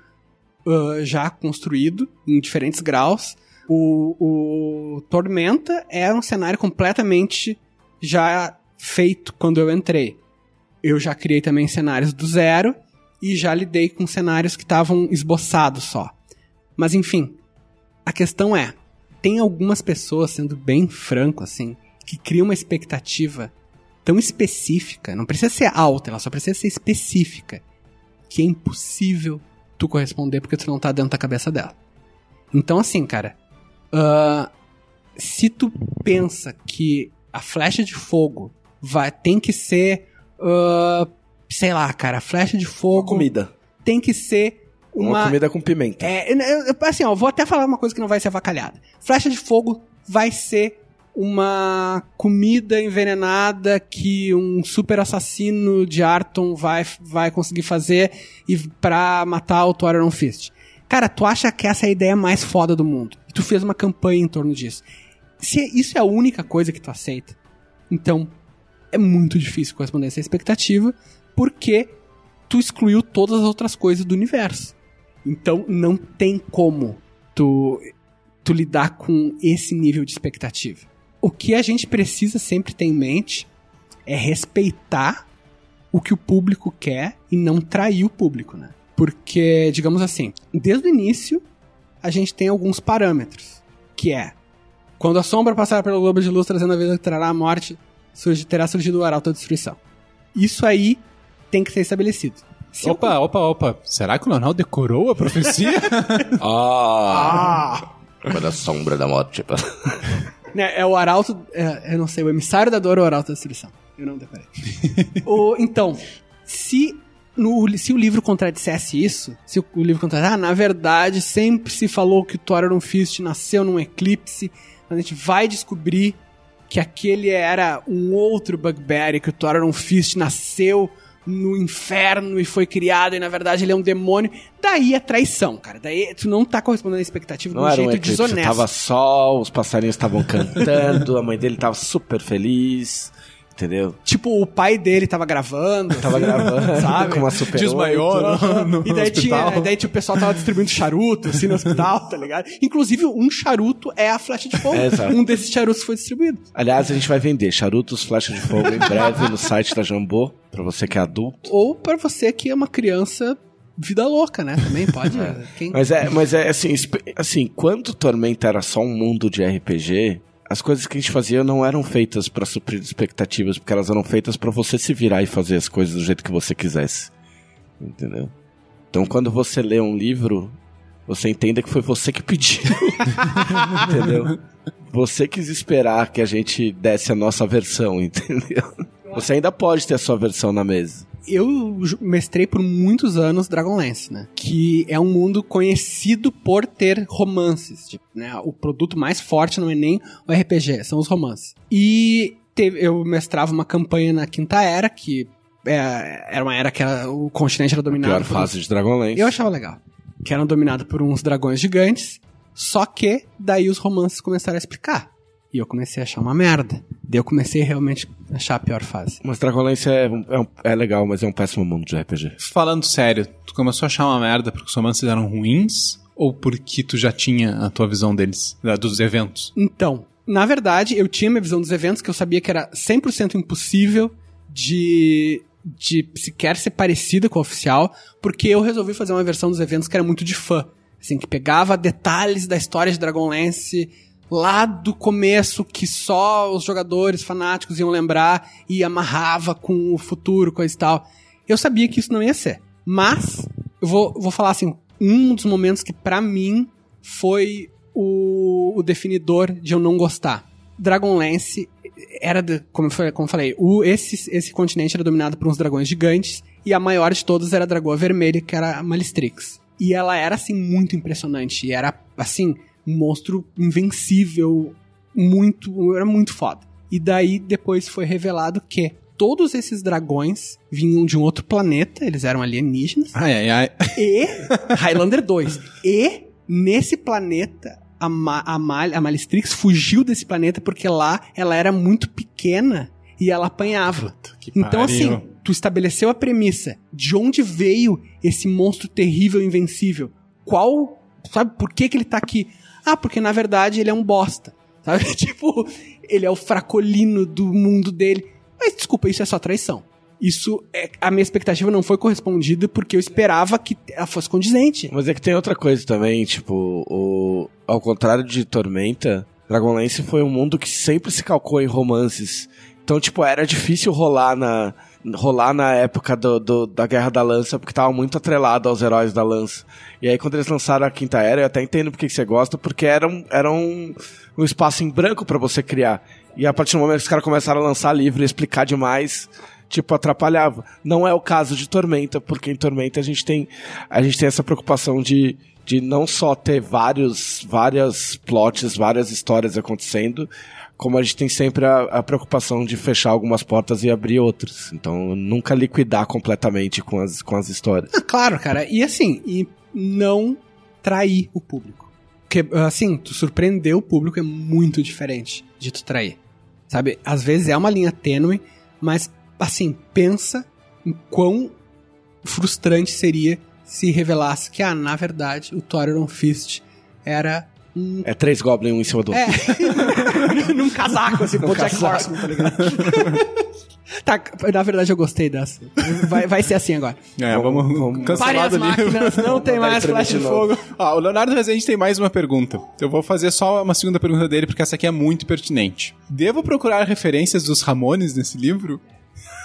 ah, já construído, em diferentes graus. O, o Tormenta era um cenário completamente já feito quando eu entrei. Eu já criei também cenários do zero e já lidei com cenários que estavam esboçados só. Mas enfim, a questão é, tem algumas pessoas, sendo bem franco assim, que criam uma expectativa tão específica, não precisa ser alta, ela só precisa ser específica, que é impossível tu corresponder porque tu não tá dentro da cabeça dela. Então assim, cara, ah, se tu pensa que a flecha de fogo vai, tem que ser, ah, sei lá, cara, a flecha de fogo comida. tem que ser Uma, uma, comida com pimenta. é, eu- eu- assim, ó, vou até falar uma coisa que não vai ser avacalhada. Flecha de fogo vai ser uma comida envenenada que um super assassino de Arton vai, vai conseguir fazer e pra matar o Thor Iron Fist. Cara, tu acha que essa é a ideia mais foda do mundo? E tu fez uma campanha em torno disso. Se isso é a única coisa que tu aceita, então é muito difícil corresponder a essa expectativa, porque tu excluiu todas as outras coisas do universo. Então não tem como tu, tu lidar com esse nível de expectativa. O que a gente precisa sempre ter em mente é respeitar o que o público quer e não trair o público, né? Porque, digamos assim, desde o início a gente tem alguns parâmetros, que é Quando a sombra passar pelo globo de luz trazendo a vida que trará a morte, surge- terá surgido o arauto da destruição. Isso aí tem que ser estabelecido. Se eu- Opa, opa, opa. Será que o Leonel decorou a profecia? Ah! Quando a sombra da morte. Né, é o arauto, é, eu não sei, o emissário da dor ou o arauto da destruição. Eu não deparei. o, então, se, no, se o livro contradissesse isso, se o, o livro contradissesse, ah, na verdade, sempre se falou que o Thor Fist nasceu num eclipse, a gente vai descobrir que aquele era um outro Bugbear, que o Thor Fist nasceu no inferno e foi criado, e na verdade ele é um demônio. Daí é traição, cara. Daí tu não tá correspondendo à expectativa Não de um um jeito eclipse, desonesto. tava sol, os passarinhos estavam cantando, a mãe dele tava super feliz, entendeu? Tipo, o pai dele tava gravando. Tava gravando Sabe? com uma super Desmaiou no, no E daí tinha, daí tinha, o pessoal tava distribuindo charuto, assim, no hospital, tá ligado? Inclusive, um charuto é a flecha de fogo. É, um desses charutos foi distribuído. Aliás, a gente vai vender charutos, flecha de fogo em breve no site da Jambô, pra você que é adulto. Ou pra você que é uma criança vida louca, né? Também pode. Quem... Mas é, mas é assim, assim, quando Tormenta era só um mundo de RPG, as coisas que a gente fazia não eram feitas pra suprir expectativas, porque elas eram feitas pra você se virar e fazer as coisas do jeito que você quisesse. Entendeu? Então, quando você lê um livro, você entenda que foi você que pediu. entendeu? Você quis esperar que a gente desse a nossa versão, entendeu? Você ainda pode ter a sua versão na mesa. Eu mestrei por muitos anos Dragonlance, né? Que é um mundo conhecido por ter romances. Tipo, né? O produto mais forte não é nem o RPG, são os romances. E teve- eu mestrava uma campanha na Quinta Era, que é, era uma era que era- o continente era dominado Pior por fase de Dragonlance. Eu achava legal. Que eram dominados por uns dragões gigantes. Só que daí os romances começaram a explicar. E eu comecei a achar uma merda. Daí eu comecei realmente a achar a pior fase. Mas Dragonlance é, é, um- é legal, mas é um péssimo mundo de RPG. Falando sério, tu começou a achar uma merda porque os romances eram ruins? Ou porque tu já tinha a tua visão deles, dos eventos? Então, na verdade, eu tinha minha visão dos eventos que eu sabia que era 100% impossível de, de sequer ser parecida com a oficial, porque eu resolvi fazer uma versão dos eventos que era muito de fã. Assim, que pegava detalhes da história de Dragonlance lá do começo, que só os jogadores fanáticos iam lembrar e amarrava com o futuro, coisa e tal. Eu sabia que isso não ia ser. Mas, eu vou, vou falar assim, um dos momentos que pra mim foi o, o definidor de eu não gostar. Dragonlance era, de- como eu como falei o, esse, esse continente era dominado por uns dragões gigantes e a maior de todas era a dragoa vermelha, que era a Malistrix. E ela era, assim, muito impressionante. E era, assim, um monstro invencível, muito, era muito foda. E daí depois foi revelado que todos esses dragões vinham de um outro planeta, eles eram alienígenas Ai, ai, ai. e Highlander 2. E nesse planeta a, Ma a, Mal a Malistrix fugiu desse planeta porque lá ela era muito pequena e ela apanhava. Que Então pariu. assim, tu estabeleceu a premissa de onde veio esse monstro terrível e invencível. Qual, sabe, por que que ele tá aqui? Ah, porque na verdade ele é um bosta. Sabe? Tipo, ele é o fracolino do mundo dele. Mas desculpa, isso é só traição. Isso, é, a minha expectativa não foi correspondida porque eu esperava que ela fosse condizente. Mas é que tem outra coisa também, tipo, o, ao contrário de Tormenta, Dragonlance foi um mundo que sempre se calcou em romances. Então, tipo, era difícil rolar na, rolar na época do, do- da Guerra da Lança, porque tava muito atrelado aos heróis da Lança. E aí, quando eles lançaram a Quinta Era, eu até entendo porque que você gosta, porque era um, era um, um espaço em branco pra você criar. E a partir do momento que os caras começaram a lançar livro e explicar demais, tipo, atrapalhava. Não é o caso de Tormenta, porque em Tormenta a gente tem, a gente tem essa preocupação de, de não só ter vários, várias plots, várias histórias acontecendo, como a gente tem sempre a, a preocupação de fechar algumas portas e abrir outras. Então, nunca liquidar completamente com as, com as histórias. Ah, claro, cara. E assim, e não trair o público. Porque, assim, tu surpreender o público é muito diferente de tu trair. Sabe? Às vezes é uma linha tênue, mas, assim, pensa em quão frustrante seria se revelasse que, ah, na verdade, o Thor Iron Fist era É três goblins um em cima do outro. É. Num casaco, assim, pô, Jack Horseman, tá ligado? tá, na verdade eu gostei dessa. Vai, vai ser assim agora. É, vamos, vamos- cancelar Pare as máquinas, não tem mais flash de fogo. Ó, o Leonardo Rezende tem mais uma pergunta. Eu vou fazer só uma segunda pergunta dele, porque essa aqui é muito pertinente. Devo procurar referências dos Ramones nesse livro?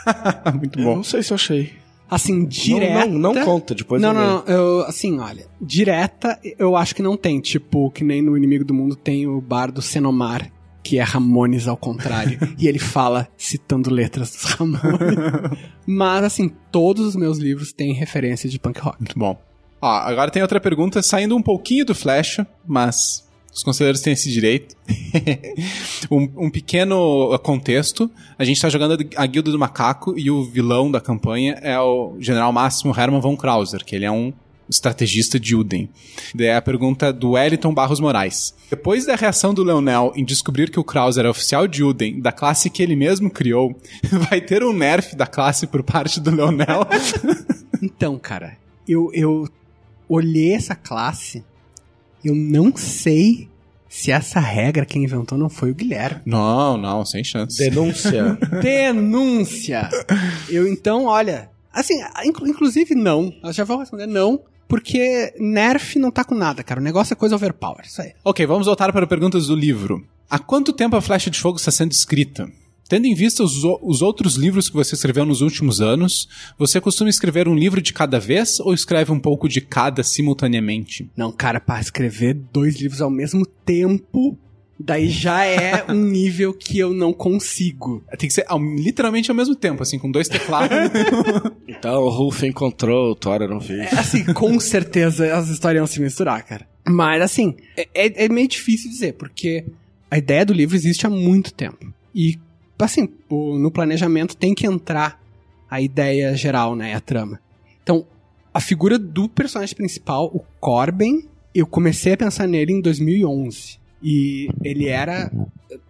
muito Eu bom. não sei se eu achei. Assim, direta... não, não conta, depois não, não, não, eu, assim, olha, direta eu acho que não tem, tipo, que nem no Inimigo do Mundo tem o bar do Senomar, que é Ramones ao contrário, e ele fala citando letras dos Ramones. Mas, assim, todos os meus livros têm referência de punk rock. Muito bom. Ó, agora tem outra pergunta, saindo um pouquinho do Flecha, mas os conselheiros têm esse direito. um, um pequeno contexto. A gente tá jogando a Guilda do Macaco e o vilão da campanha é o General Máximo Hermann von Krauser, que ele é um estrategista de Uden. Daí a pergunta do Wellington Barros Moraes. Depois da reação do Leonel em descobrir que o Krauser é oficial de Uden, da classe que ele mesmo criou, vai ter um nerf da classe por parte do Leonel? Então, cara, eu, eu olhei essa classe, eu não sei se essa regra quem inventou não foi o Guilherme. não, não, sem chance. Denúncia. Denúncia! Eu então, olha, assim, inclu- inclusive não, eu já vou responder não, porque Nerf não tá com nada, cara. O negócio é coisa overpower, isso aí. Ok, vamos voltar para perguntas do livro. Há quanto tempo a Flecha de Fogo está sendo escrita? Tendo em vista os, os outros livros que você escreveu nos últimos anos, você costuma escrever um livro de cada vez ou escreve um pouco de cada simultaneamente? Não, cara, para escrever dois livros ao mesmo tempo, daí já é um nível que eu não consigo. Tem que ser ao- literalmente ao mesmo tempo, assim, com dois teclados. então o Rufo encontrou, o Thor não fez. É, assim, com certeza as histórias iam se misturar, cara. Mas, assim, é, é- é meio difícil dizer, porque a ideia do livro existe há muito tempo. E, assim, o- no planejamento tem que entrar a ideia geral, né, a trama. Então, a figura do personagem principal, o Corben, eu comecei a pensar nele em 2011. E ele era,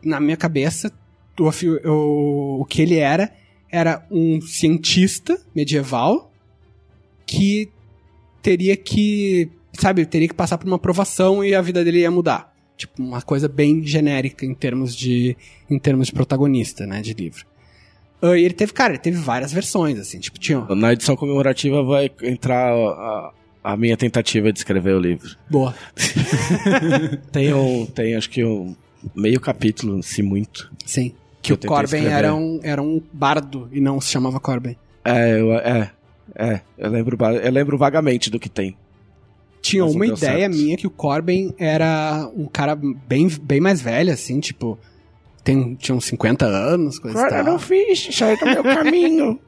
na minha cabeça, o, o, o que ele era, era um cientista medieval que teria que, sabe, teria que passar por uma aprovação e a vida dele ia mudar. Tipo, uma coisa bem genérica em termos de, em termos de protagonista, né, de livro. Ah, E ele teve, cara, ele teve várias versões, assim, tipo, tinha... Na edição comemorativa vai entrar a, a minha tentativa de escrever o livro. Boa. Tem um, tem acho que um meio capítulo, se muito. Sim. Que Que o Corben escrever. era um, era um bardo e não se chamava Corben. É, eu, é, é, eu lembro, eu lembro vagamente do que tem. Tinha Mas não uma ideia certo. minha que o Corben era um cara bem, bem mais velho, assim, tipo... Tem, tinha uns 50 anos, coisa e tal. fiz, saiu do meu caminho.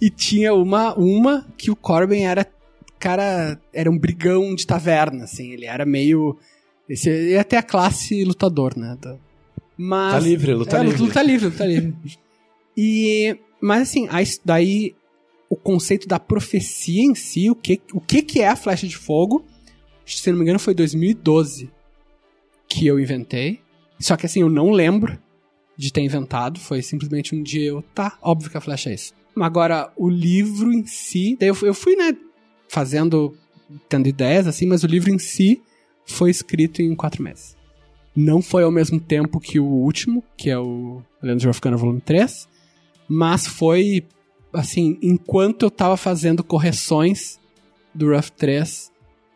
E tinha uma, uma que o Corbin era cara, era um brigão de taverna, assim, ele era meio esse ia até a classe lutador, né? do- Mas Tá livre, luta é, livre. Luta livre, luta livre. e mas assim, a his- daí o conceito da profecia em si, o que o que que é a flecha de fogo? Se não me engano foi 2012 que eu inventei. Só que assim, eu não lembro de ter inventado, foi simplesmente um dia eu, tá, óbvio que a flecha é isso. Agora, o livro em si, daí eu, eu fui, né, fazendo, tendo ideias assim, mas o livro em si foi escrito em quatro meses. Não foi ao mesmo tempo que o último, que é o Lendas de Africana Volume 3, mas foi, assim, enquanto eu tava fazendo correções do Rough 3,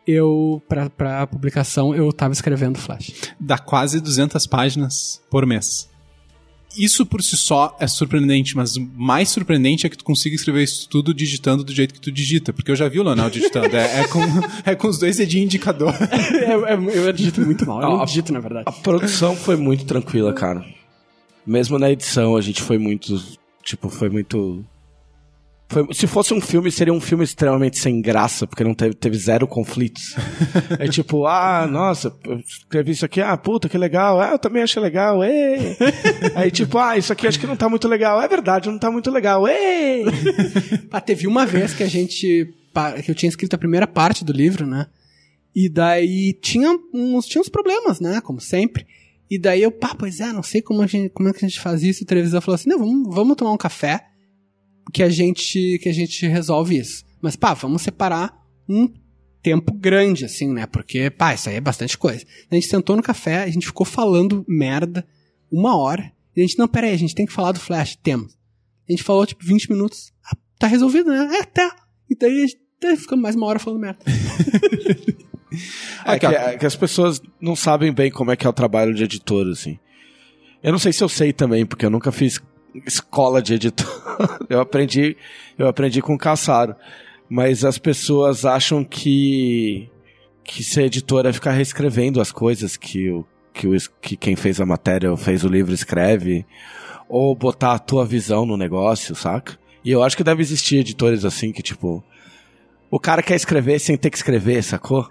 eu, pra, pra publicação, eu tava escrevendo Flash. Dá quase 200 páginas por mês. Isso por si só é surpreendente, mas o mais surpreendente é que tu consiga escrever isso tudo digitando do jeito que tu digita. Porque eu já vi o Leonel digitando. É, é com, é com os dois dedinhos indicador. eu, eu, eu digito muito mal, eu Não, não digito, na verdade. A produção foi muito tranquila, cara. Mesmo na edição, a gente foi muito. Tipo, foi muito. Foi- se fosse um filme, seria um filme extremamente sem graça, porque não teve, teve zero conflitos. é tipo, ah, nossa, eu escrevi isso aqui, ah, puta, que legal, ah, eu também achei legal, ê. Aí tipo, ah, isso aqui acho que não tá muito legal, é verdade, não tá muito legal, ê. Ah, teve uma vez que a gente. que eu tinha escrito a primeira parte do livro, né? E daí tinha uns, tinha uns problemas, né? Como sempre. E daí eu, pá, pois é, não sei como, a gente, como é que a gente faz isso. E o televisor falou assim: não, vamos, vamos tomar um café que a gente que a gente resolve isso. Mas, pá, vamos separar um tempo grande, assim, né? Porque, pá, isso aí é bastante coisa. A gente sentou no café, a gente ficou falando merda uma hora. E a gente, não, pera aí, a gente tem que falar do Flash. Temos. A gente falou, tipo, 20 minutos. Ah, tá resolvido, né? É, tá. E daí a gente tá ficando mais uma hora falando merda. É que, é que as pessoas não sabem bem como é que é o trabalho de editor, assim. Eu não sei se eu sei também, porque eu nunca fiz escola de editor. eu aprendi, eu aprendi com o Caçaro. Mas as pessoas acham que que ser editor é ficar reescrevendo as coisas que o que, o, que quem fez a matéria ou fez o livro escreve, ou botar a tua visão no negócio, saca? E eu acho que deve existir editores assim que, tipo, o cara quer escrever sem ter que escrever, sacou?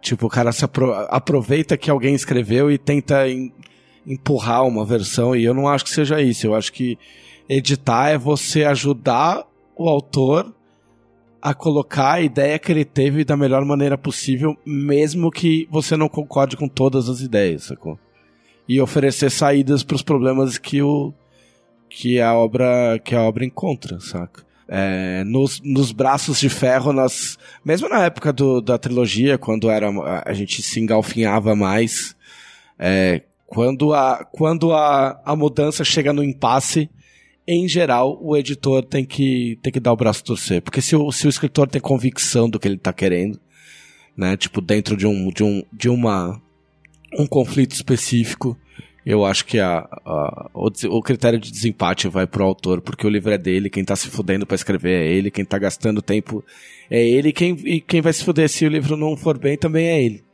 Tipo, o cara se apro aproveita que alguém escreveu e tenta empurrar uma versão, e eu não acho que seja isso. Eu acho que editar é você ajudar o autor a colocar a ideia que ele teve da melhor maneira possível, mesmo que você não concorde com todas as ideias, sacou? E oferecer saídas para os problemas que o que a obra que a obra encontra, saca? É, nos, nos braços de ferro, nas, mesmo na época do, da trilogia, quando era, a gente se engalfinhava mais, é, quando, a, quando a, a mudança chega no impasse, em geral, o editor tem que, tem que dar o braço a torcer. Porque se o, se o escritor tem convicção do que ele está querendo, né, tipo, dentro de um, de um, de uma, um conflito específico, eu acho que a, a o, o, critério de desempate vai pro autor, porque o livro é dele, quem tá se fudendo para escrever é ele, quem tá gastando tempo é ele, quem, e quem vai se fuder se o livro não for bem também é ele.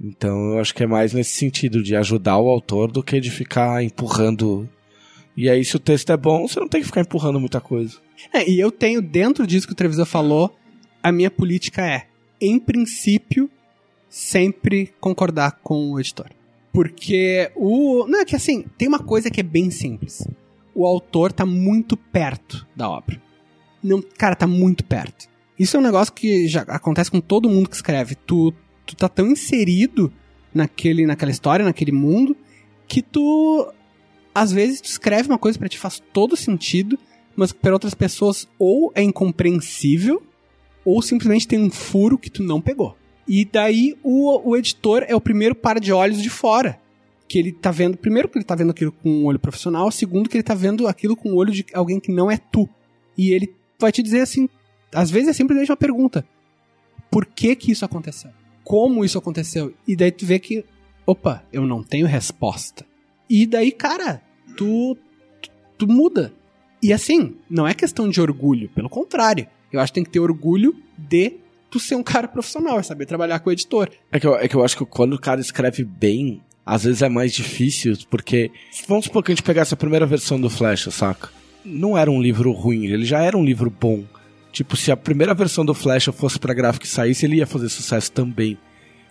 Então eu acho que é mais nesse sentido de ajudar o autor do que de ficar empurrando. E aí, se o texto é bom, você não tem que ficar empurrando muita coisa. É, e eu tenho, dentro disso que o Trevisan falou, a minha política é, em princípio, sempre concordar com o editor. Porque o. Não, é que assim, tem uma coisa que é bem simples. O autor tá muito perto da obra. Não, cara, tá muito perto. Isso é um negócio que já acontece com todo mundo que escreve. Tu, tu tá tão inserido naquele, naquela história, naquele mundo, que tu. Às vezes tu escreve uma coisa para ti faz todo sentido, mas para outras pessoas ou é incompreensível, ou simplesmente tem um furo que tu não pegou. E daí o, o editor é o primeiro par de olhos de fora. Que ele tá vendo, primeiro que ele tá vendo aquilo com um olho profissional, segundo que ele tá vendo aquilo com o olho de alguém que não é tu. E ele vai te dizer assim, às vezes é simplesmente uma pergunta. Por que que isso aconteceu? Como isso aconteceu? E daí tu vê que, opa, eu não tenho resposta. E daí, cara, tu, tu, tu muda. E assim, não é questão de orgulho, pelo contrário. Eu acho que tem que ter orgulho de tu ser um cara profissional, é saber trabalhar com o editor. É que, eu, é que eu acho que quando o cara escreve bem, às vezes é mais difícil, porque. Vamos supor que a gente pegasse a primeira versão do Flash, saca? Não era um livro ruim, ele já era um livro bom. Tipo, se a primeira versão do Flash fosse pra gráfico e saísse, ele ia fazer sucesso também.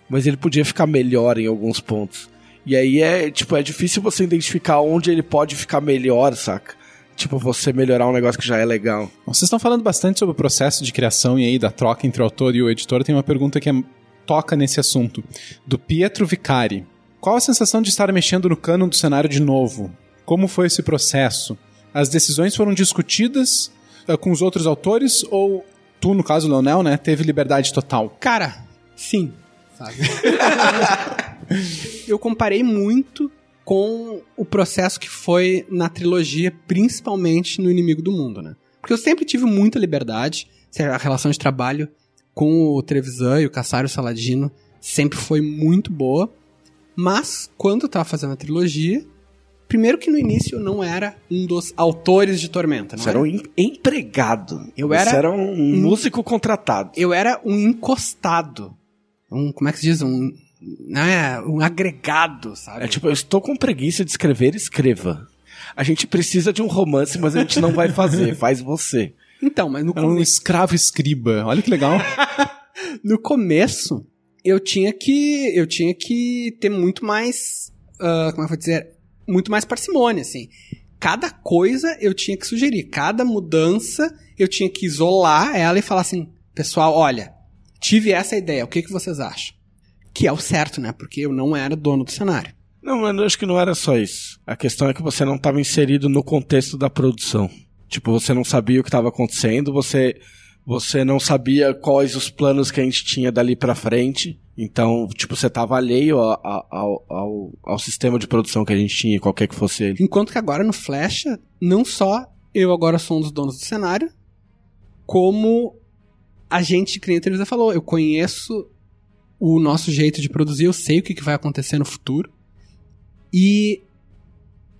Mas ele podia ficar melhor em alguns pontos. E aí é, tipo, é difícil você identificar onde ele pode ficar melhor, saca? tipo, você melhorar um negócio que já é legal. Vocês estão falando bastante sobre o processo de criação e aí da troca entre o autor e o editor. Tem uma pergunta que é, toca nesse assunto. Do Pietro Vicari. Qual a sensação de estar mexendo no canon do cenário de novo? Como foi esse processo? As decisões foram discutidas com os outros autores ou tu, no caso, Leonel, né, teve liberdade total? Cara, sim. Sabe? eu comparei muito com o processo que foi na trilogia, principalmente no Inimigo do Mundo, né? Porque eu sempre tive muita liberdade, a relação de trabalho com o Trevisan e o Caçaro Saladino sempre foi muito boa, mas quando eu tava fazendo a trilogia, primeiro que no início eu não era um dos autores de Tormenta. Você era um empregado. Eu era, Você era um, um músico contratado. Eu era um encostado. Um, como é que se diz? Um né, um agregado, sabe? É tipo, eu estou com preguiça de escrever, escreva. A gente precisa de um romance, mas a gente não vai fazer, faz você. Então, mas no é um escravo escriba. Olha que legal. no começo, eu tinha que eu tinha que ter muito mais, uh, como é que eu vou dizer, muito mais parcimônia, assim. Cada coisa eu tinha que sugerir, cada mudança eu tinha que isolar ela e falar assim, pessoal, olha, tive essa ideia, o que, que vocês acham? Que é o certo, né? Porque eu não era dono do cenário. Não, mas eu acho que não era só isso. A questão é que você não estava inserido no contexto da produção. Tipo, você não sabia o que estava acontecendo, você Você não sabia quais os planos que a gente tinha dali pra frente. Então, tipo, você tava alheio a- a- ao, ao, ao sistema de produção que a gente tinha, qualquer que fosse ele. Enquanto que agora no Flecha, não só eu agora sou um dos donos do cenário, como a gente, que nem a falou, eu conheço o nosso jeito de produzir, eu sei o que, vai acontecer no futuro. E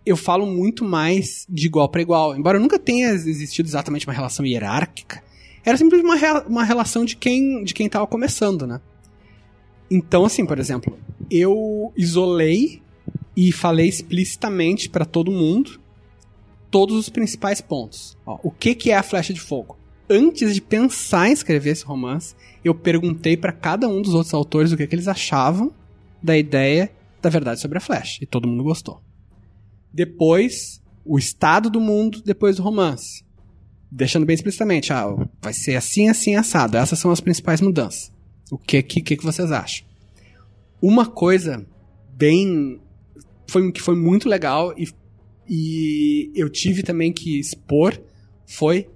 eu falo muito mais de igual para igual. Embora nunca tenha existido exatamente uma relação hierárquica, era simplesmente uma, uma relação de quem de quem tava começando, né? Então, assim, por exemplo, eu isolei e falei explicitamente para todo mundo todos os principais pontos. Ó, o que, que é a flecha de fogo? Antes de pensar em escrever esse romance, eu perguntei para cada um dos outros autores o que, que eles achavam da ideia da verdade sobre a flecha. E todo mundo gostou. Depois, o estado do mundo depois do romance. Deixando bem explicitamente, ah, vai ser assim, assim, assado. Essas são as principais mudanças. O que que, que, vocês acham? Uma coisa bem. Foi, que foi muito legal e, e eu tive também que expor foi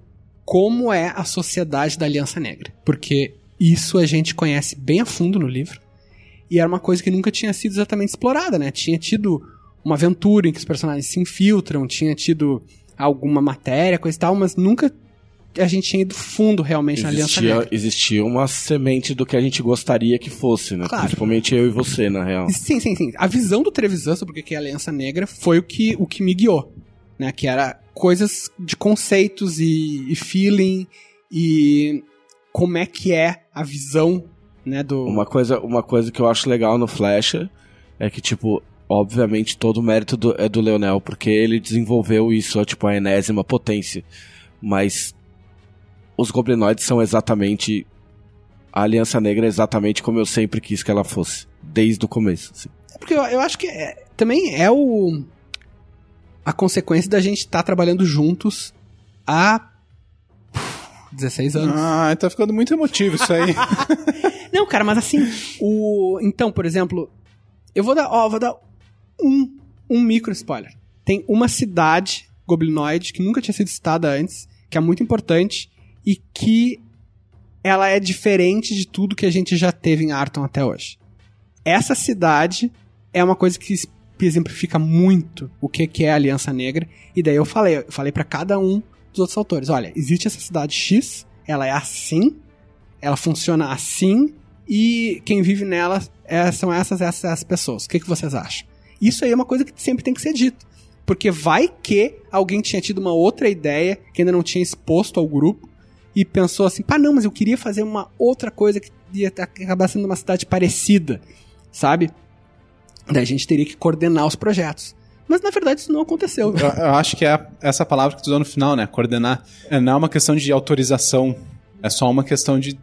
como é a sociedade da Aliança Negra. Porque isso a gente conhece bem a fundo no livro. E era uma coisa que nunca tinha sido exatamente explorada, né? Tinha tido uma aventura em que os personagens se infiltram, tinha tido alguma matéria, coisa e tal, mas nunca a gente tinha ido fundo realmente na Aliança Existia, Negra. existia uma semente do que a gente gostaria que fosse, né? Claro. Principalmente eu e você, na real. Sim, sim, sim. A visão do Trevisan sobre o que é a Aliança Negra foi o que, o que me guiou. Né? Que era coisas de conceitos e, e feeling e como é que é a visão né, do... Uma coisa, uma coisa que eu acho legal no Flecha é que, tipo, obviamente todo o mérito do- é do Leonel, porque ele desenvolveu isso, tipo, a enésima potência. Mas os goblinoides são exatamente. A Aliança Negra é exatamente como eu sempre quis que ela fosse. Desde o começo. assim. É Porque eu, eu acho que é- também é o a consequência da gente estar trabalhando juntos há puf, 16 anos. Ah, tá ficando muito emotivo isso aí. Não, cara, mas assim, o. Então, por exemplo, eu vou dar, ó, vou dar um, um micro spoiler. Tem uma cidade goblinoide que nunca tinha sido citada antes, que é muito importante e que ela é diferente de tudo que a gente já teve em Arton até hoje. Essa cidade é uma coisa que exemplifica muito o que que é a Aliança Negra, e daí eu falei, eu falei para cada um dos outros autores, olha, existe essa cidade X, ela é assim, ela funciona assim e quem vive nela é- são essas essas pessoas. O que, que vocês acham? Isso aí é uma coisa que sempre tem que ser dito. Porque vai que alguém tinha tido uma outra ideia que ainda não tinha exposto ao grupo e pensou assim, pá, não, mas eu queria fazer uma outra coisa que ia tá- acabar sendo uma cidade parecida, sabe? Daí a gente teria que coordenar os projetos. Mas na verdade isso não aconteceu. Eu, eu acho que é essa palavra que tu usou no final, né? Coordenar. É, não é uma questão de autorização. É só uma questão de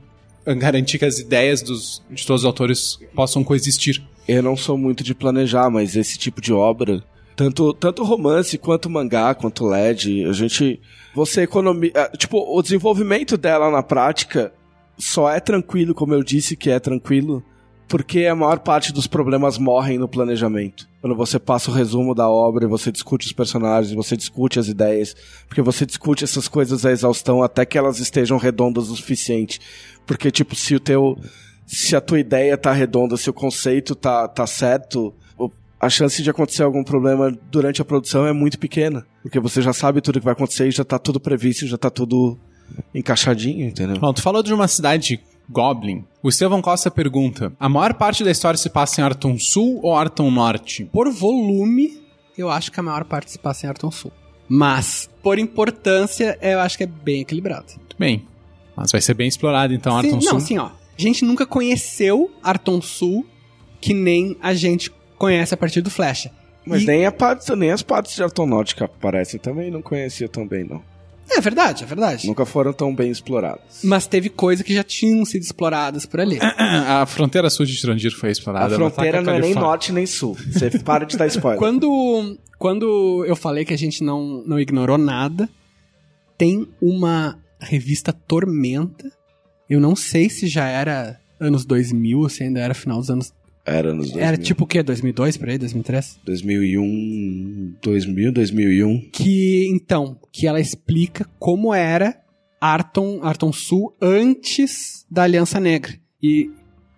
garantir que as ideias dos, de todos os autores possam coexistir. Eu não sou muito de planejar, mas esse tipo de obra, tanto, tanto romance quanto mangá, quanto LED, a gente. Você economiza. Tipo, o desenvolvimento dela na prática só é tranquilo, como eu disse que é tranquilo, porque a maior parte dos problemas morrem no planejamento. Quando você passa o resumo da obra você discute os personagens, você discute as ideias, porque você discute essas coisas à exaustão até que elas estejam redondas o suficiente. Porque, tipo, se o teu. Se a tua ideia tá redonda, se o conceito tá, tá certo, a chance de acontecer algum problema durante a produção é muito pequena. Porque você já sabe tudo que vai acontecer e já tá tudo previsto, já tá tudo encaixadinho, entendeu? Bom, tu falou de uma cidade Goblin. O Estevão Costa pergunta: a maior parte da história se passa em Arton Sul ou Arton Norte? Por volume, eu acho que a maior parte se passa em Arton Sul. Mas, por importância, eu acho que é bem equilibrado. Muito bem. Mas vai ser bem explorado então Sim, Arton não, Sul. assim, ó. A gente nunca conheceu Arton Sul que nem a gente conhece a partir do Flecha. Mas E- nem, a parte, nem as partes de Arton Norte que aparecem também não conhecia tão bem, não. É verdade, é verdade. Nunca foram tão bem exploradas. Mas teve coisas que já tinham sido exploradas por ali. A fronteira sul de Tirandir foi A explorada. tá fronteira não é nem norte nem sul. Você para de dar spoiler. Quando, quando eu falei que a gente não, não ignorou nada, tem uma revista Tormenta. Eu não sei se já era anos 2000 ou se ainda era final dos anos. Era nos 2000. Era tipo o quê? 2002 por aí? 2003? 2001, 2000, 2001. Que, então, que ela explica como era Arton, Arton Sul antes da Aliança Negra. E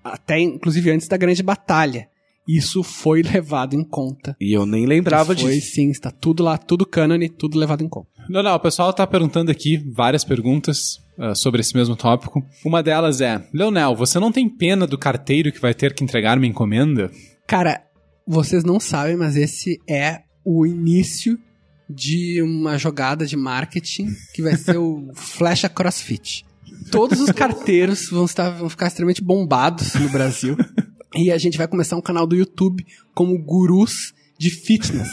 até, inclusive, antes da Grande Batalha. Isso foi levado em conta. E eu nem lembrava Isso foi, disso. sim, está tudo lá, tudo cânone, tudo levado em conta. Não, não, o pessoal tá perguntando aqui várias perguntas ah, sobre esse mesmo tópico. Uma delas é: Leonel, você não tem pena do carteiro que vai ter que entregar minha encomenda? Cara, vocês não sabem, mas esse é o início de uma jogada de marketing que vai ser o Flecha CrossFit. Todos os carteiros vão, estar, vão ficar extremamente bombados no Brasil. E a gente vai começar um canal do YouTube como gurus de fitness.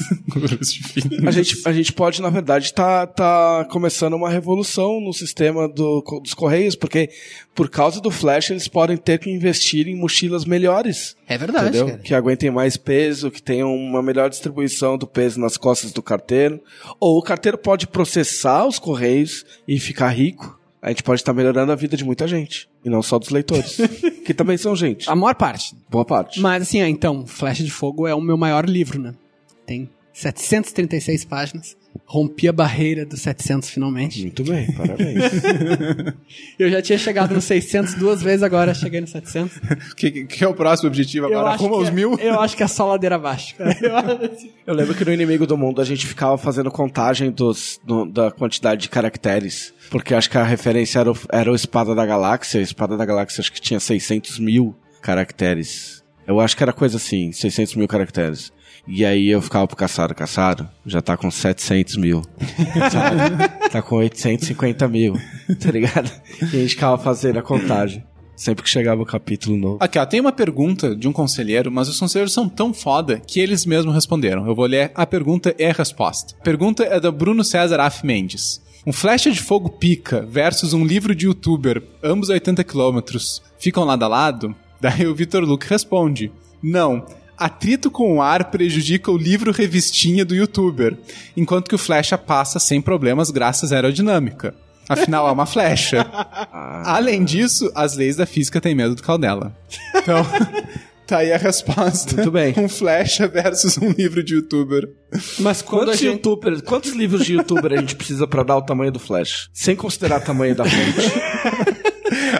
A gente, a gente pode, na verdade, tá, tá começando uma revolução no sistema do, dos Correios, porque por causa do Flash eles podem ter que investir em mochilas melhores. É verdade, entendeu? cara. Que aguentem mais peso, que tenham uma melhor distribuição do peso nas costas do carteiro. Ou o carteiro pode processar os Correios e ficar rico. A gente pode estar melhorando a vida de muita gente. E não só dos leitores. que também são gente. A maior parte. Boa parte. Mas assim, ah, então, Flecha de Fogo é o meu maior livro, né? Tem 736 páginas. Rompi a barreira dos 700 finalmente. Muito bem, parabéns. Eu já tinha chegado no 600 duas vezes, agora cheguei no 700. O que, que é o próximo objetivo agora? que aos é- mil? Eu acho que é só ladeira abaixo. cara. Eu acho- Eu lembro que no Inimigo do Mundo a gente ficava fazendo contagem dos, do- da quantidade de caracteres. Porque acho que a referência era o, era o Espada da Galáxia. A Espada da Galáxia acho que tinha 600 mil caracteres. Eu acho que era coisa assim, 600 mil caracteres. E aí eu ficava pro caçado, caçado, já tá com 700 mil. sabe? tá com 850 mil, tá ligado? E a gente ficava fazendo a contagem. Sempre que chegava o capítulo novo. Aqui, ó, tem uma pergunta de um conselheiro, mas os conselheiros são tão foda que eles mesmos responderam. Eu vou ler a pergunta e a resposta. A pergunta é da Bruno César Af Mendes. Um flecha de fogo pica versus um livro de youtuber, ambos a 80 km, ficam lado a lado? Daí o Vitor Luke responde: Não. Atrito com o ar prejudica o livro revistinha do youtuber, enquanto que o flecha passa sem problemas graças à aerodinâmica. Afinal, é uma flecha. Além disso, as leis da física têm medo do caudela. Então, tá aí a resposta. Muito bem. Um flecha versus um livro de youtuber. Mas Quantos, gente... youtubers, quantos livros de youtuber a gente precisa pra dar o tamanho do Flash? Sem considerar o tamanho da fonte.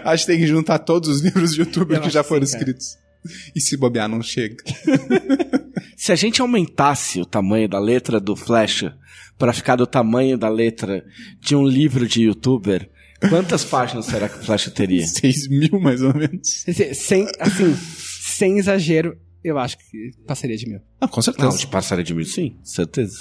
Acho que tem que juntar todos os livros de youtuber Eu que já foram sim, cara. escritos. E se bobear, não chega. Se a gente aumentasse o tamanho da letra do Flash pra ficar do tamanho da letra de um livro de youtuber, quantas páginas será que o Flash teria? 6 mil, mais ou menos. Sem, assim, sem exagero, eu acho que passaria de mil. Ah, com certeza. Não, de passaria de mil, sim, certeza.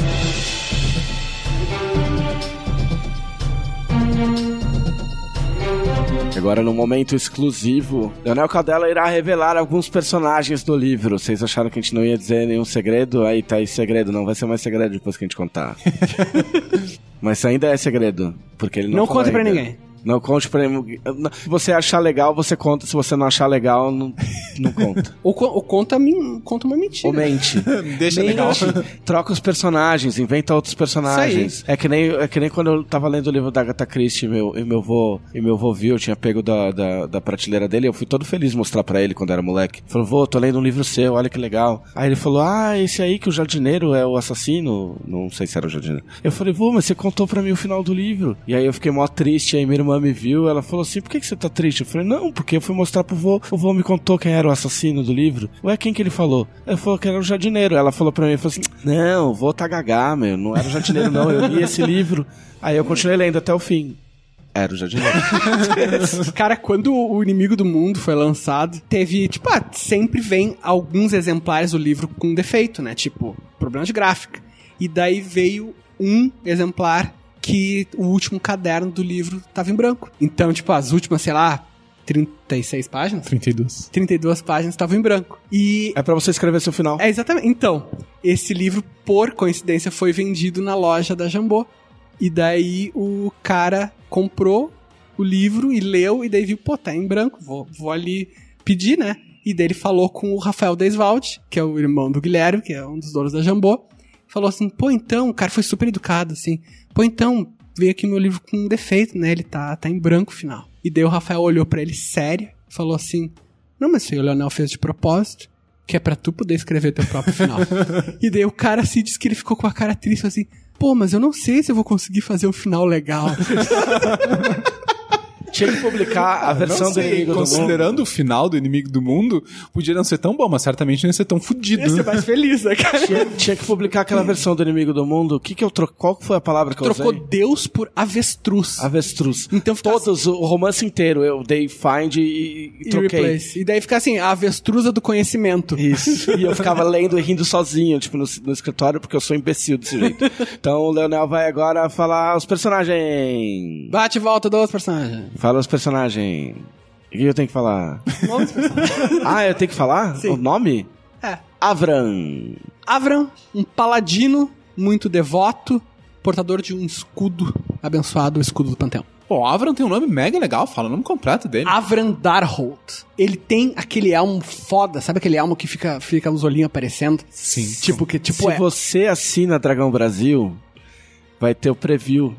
Agora, no momento exclusivo, Leonel Caldela irá revelar alguns personagens do livro. Vocês acharam que a gente não ia dizer nenhum segredo? Aí tá aí segredo, não vai ser mais segredo depois que a gente contar. Mas ainda é segredo, porque ele não Não conta pra ainda. ninguém. Não conte pra ninguém. Se você achar legal, você conta. Se você não achar legal, não, não conta. Ou, co- ou conta, conta uma mentira. Ou mente. Deixa Mente. legal. Troca os personagens, inventa outros personagens. É que, nem, é que nem quando eu tava lendo o livro da Agatha Christie e meu, e meu vô, e meu vô viu, eu tinha pego da, da, da prateleira dele, eu fui todo feliz mostrar pra ele quando era moleque. Falou, vô, tô lendo um livro seu, olha que legal. Aí ele falou, ah, esse aí que o jardineiro é o assassino. Não sei se era o jardineiro. Eu falei, vô, mas você contou pra mim o final do livro. E aí eu fiquei mó triste, aí minha irmã me viu, ela falou assim, por que, que você tá triste? Eu falei, não, porque eu fui mostrar pro vô, o vô me contou quem era o assassino do livro. Ué, quem que ele falou? Ele falou que era o jardineiro. Ela falou pra mim, falou assim, não, o vô tá gagá, meu, não era o jardineiro não, eu li esse livro. Aí eu continuei lendo até o fim. Era o jardineiro. Cara, quando o Inimigo do Mundo foi lançado, teve, tipo, ah, sempre vem alguns exemplares do livro com defeito, né? Tipo, problema de gráfica. E daí veio um exemplar que o último caderno do livro tava em branco. Então, tipo, as últimas, sei lá, 36 páginas? 32. 32 páginas estavam em branco. E é pra você escrever seu final. é exatamente. Então, esse livro, por coincidência, foi vendido na loja da Jambô. E daí o cara comprou o livro e leu, e daí viu, pô, tá em branco, vou, vou ali pedir, né? E daí ele falou com o Rafael Desvalde, que é o irmão do Guilherme, que é um dos donos da Jambô. Falou assim, pô, então, o cara foi super educado, assim. Pô, então, veio aqui meu livro com um defeito, né? Ele tá, tá em branco o final. E daí o Rafael olhou pra ele sério, falou assim, não, mas isso aí o Leonel fez de propósito que é pra tu poder escrever teu próprio final. e daí o cara assim disse que ele ficou com a cara triste, assim, Pô, mas eu não sei se eu vou conseguir fazer o final legal. Tinha que publicar a versão Não do sei, inimigo do mundo. considerando o final do Inimigo do Mundo, podia não ser tão bom, mas certamente não ia ser tão fudido. Ia ser mais feliz, né, cara? Tinha, tinha que publicar aquela versão do inimigo do mundo. O que que eu troco? Qual foi a palavra que eu Trocou usei? Deus por avestruz. Avestruz. Então fica Todos, o romance inteiro, eu dei find e, e E troquei. replace. E daí fica assim, a avestruza do conhecimento. Isso. E eu ficava lendo e rindo sozinho, tipo, no, no escritório, porque eu sou imbecil desse jeito. Então o Leonel vai agora falar os personagens. Bate e volta dos personagens. Fala os personagens. O que eu tenho que falar? Nome dos personagens. Ah, eu tenho que falar? Sim. O nome? É. Avram. Avram, um paladino muito devoto, portador de um escudo abençoado, o escudo do panteão. Pô, Avram tem um nome mega legal, fala o nome completo dele. Avram Darholt. Ele tem aquele elmo foda, sabe aquele elmo que fica, fica os olhinhos aparecendo? Sim. Tipo, que tipo Se é. você assina Dragão Brasil, vai ter o preview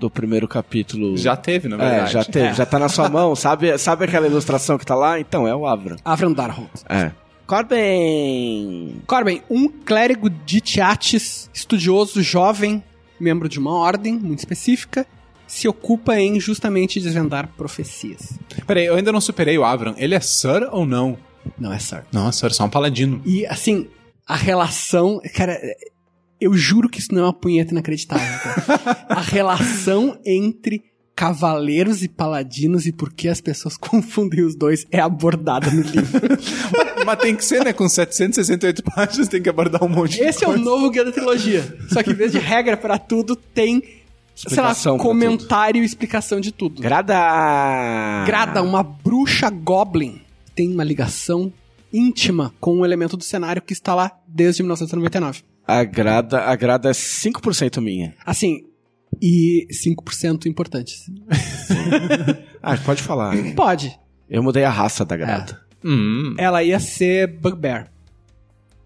do primeiro capítulo. Já teve, na É, verdade. já teve, É. já tá na sua mão. Sabe, sabe aquela ilustração que tá lá? Então, é o Avram. Avram Darholt. É. Corbin! Corbin, um clérigo de Tiates, estudioso, jovem, membro de uma ordem muito específica, se ocupa em justamente desvendar profecias. Peraí, eu ainda não superei o Avram. Ele é Sir ou não? Não é Sir. Não, Sir, só um paladino. E, assim, a relação. Cara, eu juro que isso não é uma punheta inacreditável. Cara. a relação entre cavaleiros e paladinos e por que as pessoas confundem os dois é abordada no livro. Mas tem que ser, né? Com 768 páginas tem que abordar um monte de Esse é o coisa. novo guia da trilogia. Só que em vez de regra pra tudo, tem, sei lá, Explicação comentário e explicação de tudo. Grada! Grada, uma bruxa goblin, tem uma ligação íntima com um elemento do cenário que está lá desde 1999. A grada, a grada é 5% minha. Assim, e 5% importantes. Ah, pode falar. Pode. Eu mudei a raça da grada. Hum. Ela ia ser Bugbear.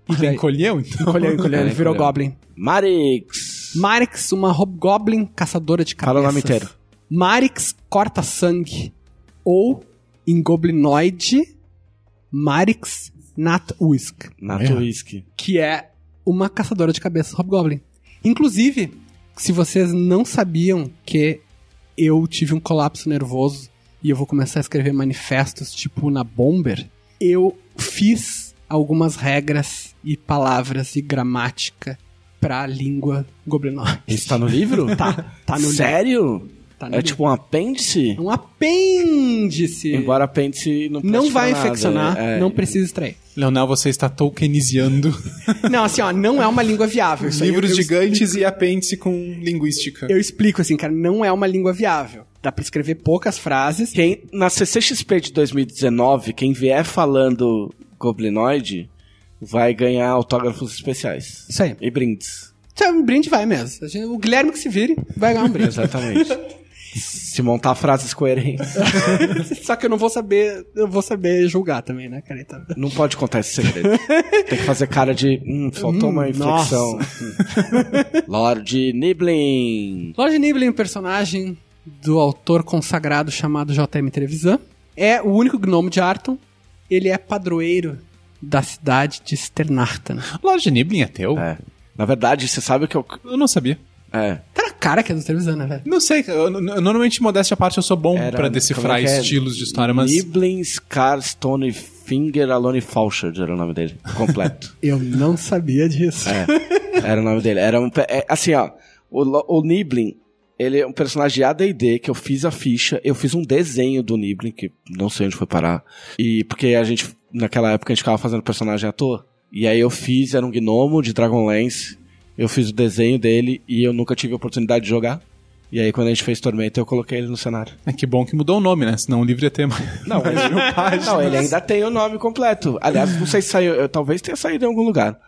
E daí- Encolheu, então? Encolheu, encolheu, ele É, virou encolheu. Goblin. Marix! Marix, uma hobgoblin caçadora de cabeças. Fala o nome inteiro. Marix corta sangue. Ou, em goblinoide, Marix Natwisk, Nato É. Que é uma caçadora de cabeças hobgoblin. Inclusive, se vocês não sabiam que eu tive um colapso nervoso e eu vou começar a escrever manifestos tipo na Bomber, eu fiz algumas regras e palavras e gramática pra língua goblinoide. Isso tá no livro? Tá, tá no Sério? Tá é tipo um apêndice? um apêndice. Embora apêndice não não vai nada, infeccionar, é. não precisa extrair. Leonel, você está tolkienizando Não, assim, ó, não é uma língua viável. Livros eu, eu, gigantes e apêndice com linguística. Eu explico assim, cara, não é uma língua viável. Dá pra escrever poucas frases. Quem, na CCXP de 2019, quem vier falando goblinoide vai ganhar autógrafos especiais. Isso aí. E brindes. É um brinde vai mesmo. O Guilherme que se vire vai ganhar um brinde. Exatamente. Se montar frases coerentes. Só que eu não vou saber, eu vou saber julgar também, né, cara? Então... Não pode contar esse segredo. Tem que fazer cara de. Hum, faltou Hum, uma inflexão. Lord Niblin. Lord Niblin, um personagem do autor consagrado chamado J.M. Trevisan, é o único gnomo de Arton. Ele é padroeiro da cidade de Sternartan. Lorde Niblin é teu? É. Na verdade, você sabe que eu. Eu não sabia. É. Tá na cara que é do Trevisan, né, velho? Não sei, eu, eu- normalmente, modéstia à parte, eu sou bom Era- pra decifrar como é é? estilos de história, mas... Niblin, Scar, Stone, Finger, Alone Falchard era o nome dele. Completo. Eu não sabia disso. É, era o nome dele. Era um, é, assim, ó, o, o Niblin, ele é um personagem de AD&D que eu fiz a ficha, eu fiz um desenho do Niblin, que não sei onde foi parar, e porque a gente, naquela época, a gente ficava fazendo personagem à toa, e aí eu fiz, era um gnomo de Dragonlance, eu fiz o desenho dele e eu nunca tive a oportunidade de jogar, e aí quando a gente fez Tormenta eu coloquei ele no cenário. É que bom que mudou o nome, né? Senão o livro ia ter mais... Não, mais mil páginas. Não, ele ainda tem o nome completo. Aliás, não sei se saiu, eu- talvez tenha saído em algum lugar.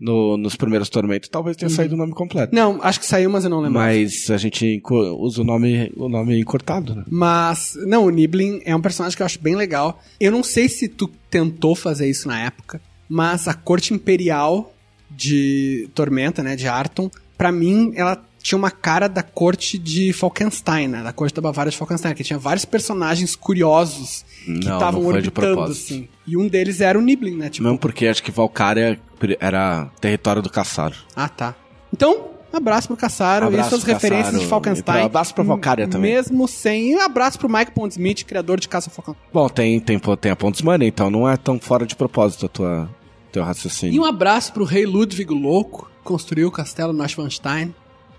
No, nos primeiros tormentos, talvez tenha saído o nome completo. Não, acho que saiu, mas eu não lembro. Mas a gente usa o nome, o nome encurtado, né? Mas, não, o Niblin é um personagem que eu acho bem legal. Eu não sei se tu tentou fazer isso na época, mas a corte imperial de Tormenta, né, de Arton, pra mim, ela tinha uma cara da corte de Falkenstein, né, da corte da Bavária de Falkenstein, que tinha vários personagens curiosos que Não, estavam não orbitando, assim. E um deles era o Niblin, né, tipo... Mesmo porque acho que Valkyria era território do Caçaro. Ah, tá. Então, abraço pro Caçaro Abraço e suas pro referências de Falkenstein. Abraço pra Valkyria também. Mesmo sem. E um abraço pro Mike Pondsmith, criador de Caça Falkenstein. Bom, tem, tem, tem a Money, então não é tão fora de propósito a tua, teu raciocínio. E um abraço pro rei Ludwig Louco, que construiu o castelo Neuschwanstein,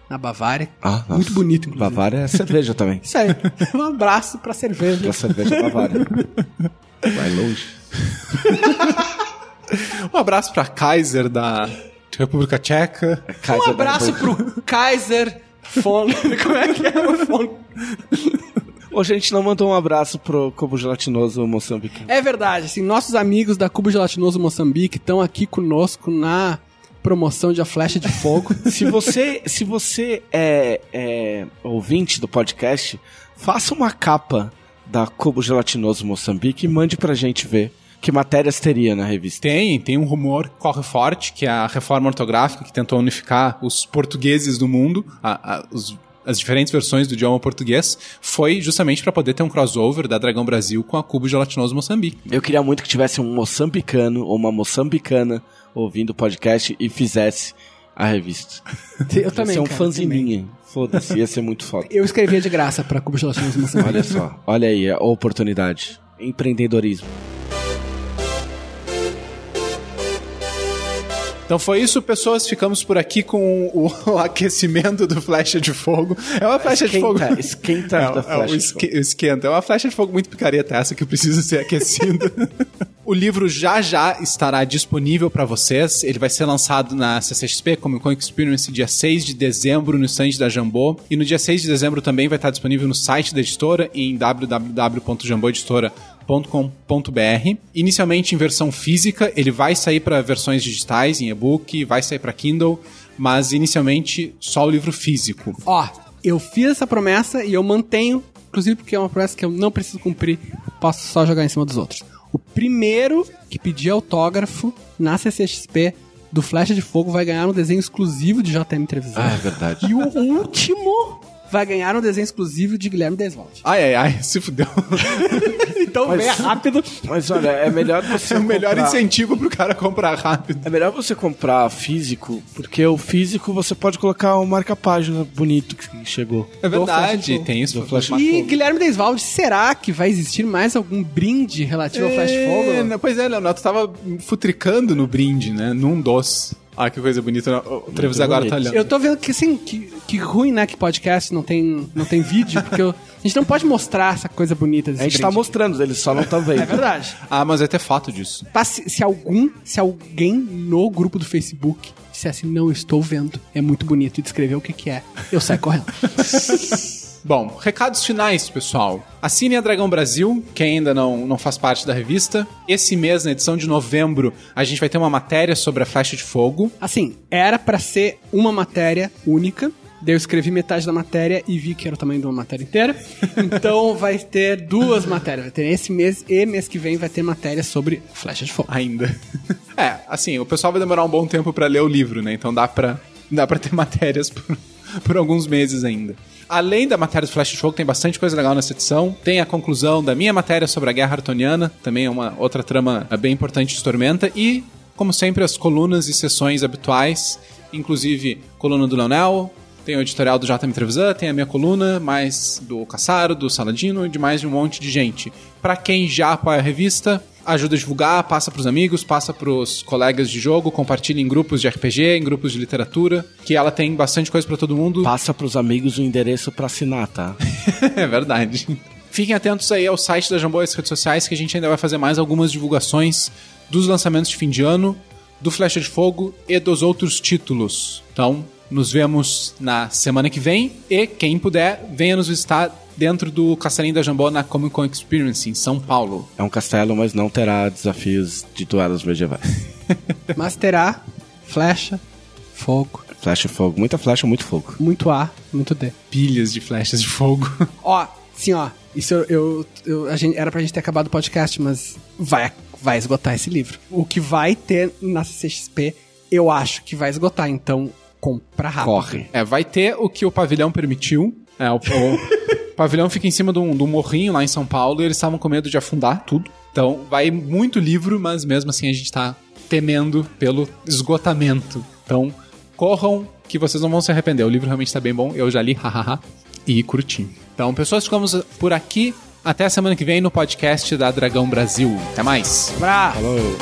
na Bavária. Ah, nossa. Muito bonito, inclusive. Bavária é cerveja também. Isso aí. Um abraço pra cerveja. Pra cerveja Bavária. Vai longe. Um abraço pra Kaiser da República Tcheca. Um Kaiser da abraço pro Kaiser von. Como é que é o von? Hoje a gente não mandou um abraço pro Cubo Gelatinoso Moçambique. É verdade, assim, nossos amigos da Cubo Gelatinoso Moçambique estão aqui conosco na promoção de A Flecha de Fogo. Se você, se você é, é ouvinte do podcast, faça uma capa da Cubo Gelatinoso Moçambique e mande pra gente ver que matérias teria na revista. Tem, tem um rumor que corre forte, que é a reforma ortográfica que tentou unificar os portugueses do mundo, a- a- os- as diferentes versões do idioma português, foi justamente para poder ter um crossover da Dragão Brasil com a Cubo Gelatinoso Moçambique. Eu queria muito que tivesse um moçambicano ou uma moçambicana ouvindo o podcast e fizesse a revista. Eu também, Ia ser um cara, minha. Foda-se, ia ser muito foda. Eu escrevia de graça pra Cubo Gelatinoso Moçambique. Olha só, olha aí a oportunidade. Empreendedorismo. Então foi isso, pessoas. Ficamos por aqui com o, o aquecimento do flecha de fogo. É uma flecha de fogo. Esquenta, esquenta É, da é, flecha esque- esquenta. É uma flecha de fogo muito picareta essa que precisa ser aquecida. o livro já já estará disponível para vocês. Ele vai ser lançado na CCXP, Comic Con Experience, dia 6 de dezembro no stand da Jambô. E no dia 6 de dezembro também vai estar disponível no site da editora em www.jamboeditora.com.br. Inicialmente em versão física, ele vai sair para versões digitais, em e-book, vai sair para Kindle, mas inicialmente só o livro físico. Ó, eu fiz essa promessa e eu mantenho, inclusive porque é uma promessa que eu não preciso cumprir, posso só jogar em cima dos outros. O primeiro que pedir autógrafo na CCXP do Flecha de Fogo vai ganhar um desenho exclusivo de JM Televisão. Ah, é verdade. E o último vai ganhar um desenho exclusivo de Guilherme Deswald. Ai, ai, ai, se fudeu. Então Mas- venha rápido. Mas olha, é melhor você É o melhor comprar- incentivo pro cara comprar rápido. É melhor você comprar físico, porque o físico você pode colocar um marca-página bonito que chegou. É verdade, Fogo. tem isso. Do Flash E Guilherme Deswald, será que vai existir mais algum brinde relativo ao Flash de É, Fogo? não, Pois é, Leonardo, tu tava futricando no brinde, né? Num dos. Ah, que coisa bonita. O Trevis agora bonito. tá olhando. Eu tô vendo que assim, que, que ruim, né, que podcast não tem, não tem vídeo, porque eu- a gente não pode mostrar essa coisa bonita desse A gente tá mostrando, eles só não estão vendo. É verdade. Ah, mas vai ter foto disso. Tá, se, se algum, se alguém no grupo do Facebook dissesse não estou vendo, é muito bonito e descrever o que que é, eu saio correndo. Bom, recados finais, pessoal. Assine a Dragão Brasil, que ainda não, não faz parte da revista. Esse mês, na edição de novembro, a gente vai ter uma matéria sobre a flecha de fogo. Assim, era pra ser uma matéria única. Daí eu escrevi metade da matéria e vi que era o tamanho de uma matéria inteira. Então vai ter duas matérias. Vai ter esse mês e mês que vem vai ter matéria sobre Flecha de Fogo. Ainda. É, assim, o pessoal vai demorar um bom tempo pra ler o livro, né? Então dá pra, dá pra ter matérias por, por alguns meses ainda. Além da matéria do Flash Fogo, tem bastante coisa legal nessa edição. Tem a conclusão da minha matéria sobre a Guerra Artoniana, também é uma outra trama bem importante de Tormenta. E, como sempre, as colunas e sessões habituais, inclusive coluna do Leonel, tem o editorial do JM Trevisan, tem a minha coluna, mais do Caçaro, do Saladino e de mais de um monte de gente. Pra quem já apoia a revista, ajuda a divulgar, passa pros amigos, passa pros colegas de jogo, compartilha em grupos de RPG, em grupos de literatura, que ela tem bastante coisa pra todo mundo. Passa pros amigos o endereço pra assinar, tá? é verdade. Fiquem atentos aí ao site da Jambô e as redes sociais, que a gente ainda vai fazer mais algumas divulgações dos lançamentos de fim de ano, do Flecha de Fogo e dos outros títulos. Então, nos vemos na semana que vem e, quem puder, venha nos visitar dentro do Castelinho da Jambô na Comic Con Experience, em São Paulo. É um castelo, mas não terá desafios de duelos medievais. Mas terá flecha, fogo, Flecha e fogo. Muita flecha, muito fogo. muito A, muito D. Pilhas de flechas de fogo. Ó, sim, ó. Isso eu, eu, eu- a gente, era pra gente ter acabado o podcast, mas vai, vai esgotar esse livro. O que vai ter na CCXP, eu acho que vai esgotar, então compra rápido. Corre. É, vai ter o que o pavilhão permitiu. É, o, o pavilhão fica em cima de um, de um morrinho lá em São Paulo e eles estavam com medo de afundar tudo. Então vai muito livro, mas mesmo assim a gente tá temendo pelo esgotamento. Então corram que vocês não vão se arrepender. O livro realmente está bem bom, eu já li, hahaha, e curti. Então, pessoas, ficamos por aqui. Até a semana que vem no podcast da Dragão Brasil. Até mais. Falou.